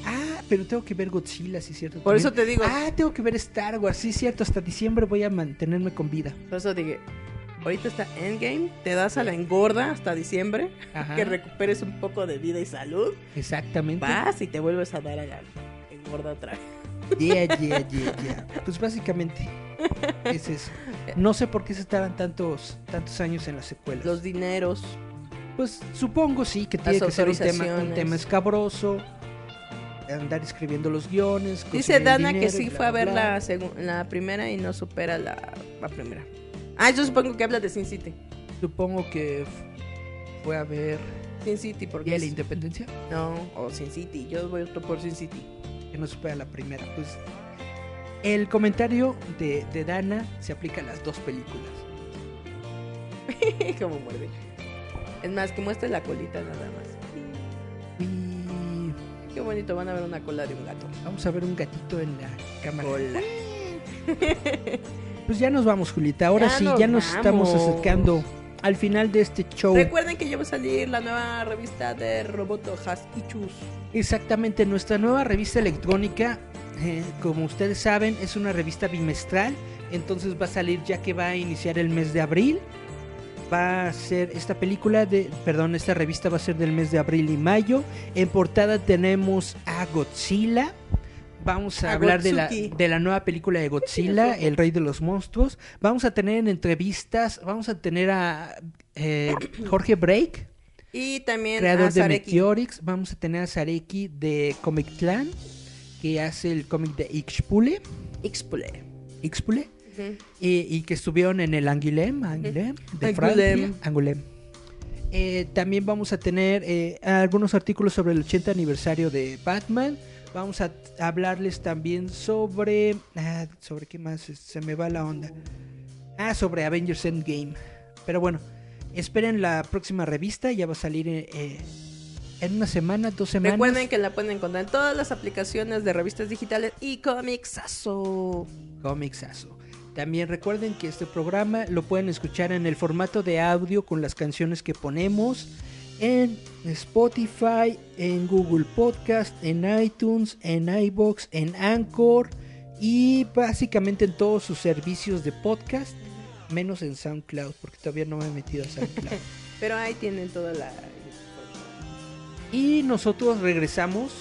Ah, pero tengo que ver Godzilla, sí, cierto. Por eso también. te digo. Ah, tengo que ver Star Wars, sí, cierto. Hasta diciembre voy a mantenerme con vida. Por eso dije, ahorita está Endgame, te das a la engorda hasta diciembre, Ajá. que recuperes un poco de vida y salud, Exactamente. vas y te vuelves a dar a la engorda otra vez. Yeah, yeah, yeah, yeah. Pues básicamente es eso. No sé por qué se tardan tantos, tantos años en las secuelas. Los dineros. Pues supongo sí que tiene que ser un tema, un tema escabroso. Andar escribiendo los guiones. Dice Dana que dinero sí bla, fue a ver bla. la, primera y no supera la, la primera. Ah, yo supongo que habla de Sin City. Supongo que fue a ver Sin City, porque Día de la es- Independencia. No, o Sin City. Yo voy por Sin City. que no supera la primera. Pues el comentario de, de Dana se aplica a las dos películas. Como muerde. Es más, que muestre la colita nada más. Y Qué bonito, van a ver una cola de un gato. vamos a ver un gatito en la cámara. Cola. Pues ya nos vamos, Julieta. Ahora Ya sí, nos ya nos estamos acercando al final de este show. Recuerden que ya va a salir la nueva revista de Roboto Has y Chus. Exactamente, nuestra nueva revista electrónica, eh, como ustedes saben, es una revista bimestral, entonces va a salir ya que va a iniciar el mes de abril. Va a ser esta película de, perdón, esta revista va a ser del mes de abril y mayo. En portada tenemos a Godzilla. Vamos a, A hablar de la, de la nueva película de Godzilla, El Rey de los Monstruos. Vamos a tener en entrevistas, vamos a tener a eh, Jorge Break, Y también creador a de. Meteorix. Vamos a tener a Sareki de Comic Clan, que hace el cómic de Ixpule. Ixpule. Ixpule. Ujú. y, y que estuvieron en el Angoulême, Angoulême de Angoulême. Francia. Angoulême. Eh, también vamos a tener eh, algunos artículos sobre el 80 aniversario de Batman. Vamos a hablarles también sobre... ah, ¿Sobre qué más? Se me va la onda. Ah, sobre Avengers Endgame. Pero bueno, esperen la próxima revista. Ya va a salir eh, eh, en una semana, dos semanas. Recuerden que la pueden encontrar en todas las aplicaciones de revistas digitales y Comixazo. Comixazo. También recuerden que este programa lo pueden escuchar en el formato de audio con las canciones que ponemos en Spotify, en Google Podcast, en iTunes, en iBox, en Anchor y básicamente en todos sus servicios de podcast, menos en SoundCloud, porque todavía no me he metido a SoundCloud. Pero ahí tienen toda la... y nosotros regresamos,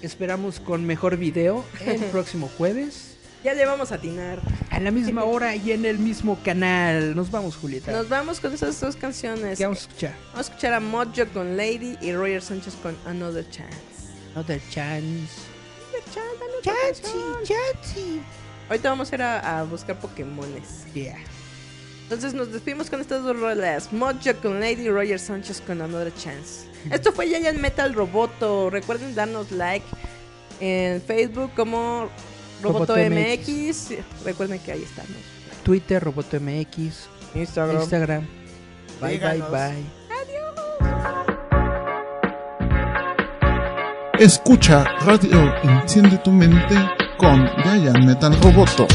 esperamos con mejor video el próximo jueves. Ya le vamos a atinar. A la misma hora y en el mismo canal. Nos vamos, Julieta. Nos vamos con esas dos canciones. ¿Qué vamos a escuchar? Vamos a escuchar a Mojo con Lady y Roger Sánchez con Another Chance. Another chance. Chancy, Chancy. Ahorita vamos a ir a, a buscar Pokémones. Yeah. Entonces nos despedimos con estas dos rolas. Mojo con Lady y Roger Sánchez con Another Chance. Esto fue Yayan Metal Roboto. Recuerden darnos like en Facebook como Roboto, Roboto MX. Recuerden que ahí estamos. Twitter, Roboto MX, Instagram. Instagram. Bye, Díganos. bye, bye. Escucha Radio Enciende tu mente con Giant Metal Roboto.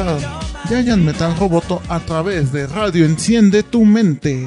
escuchar Metal Roboto a través de Radio Enciende tu Mente.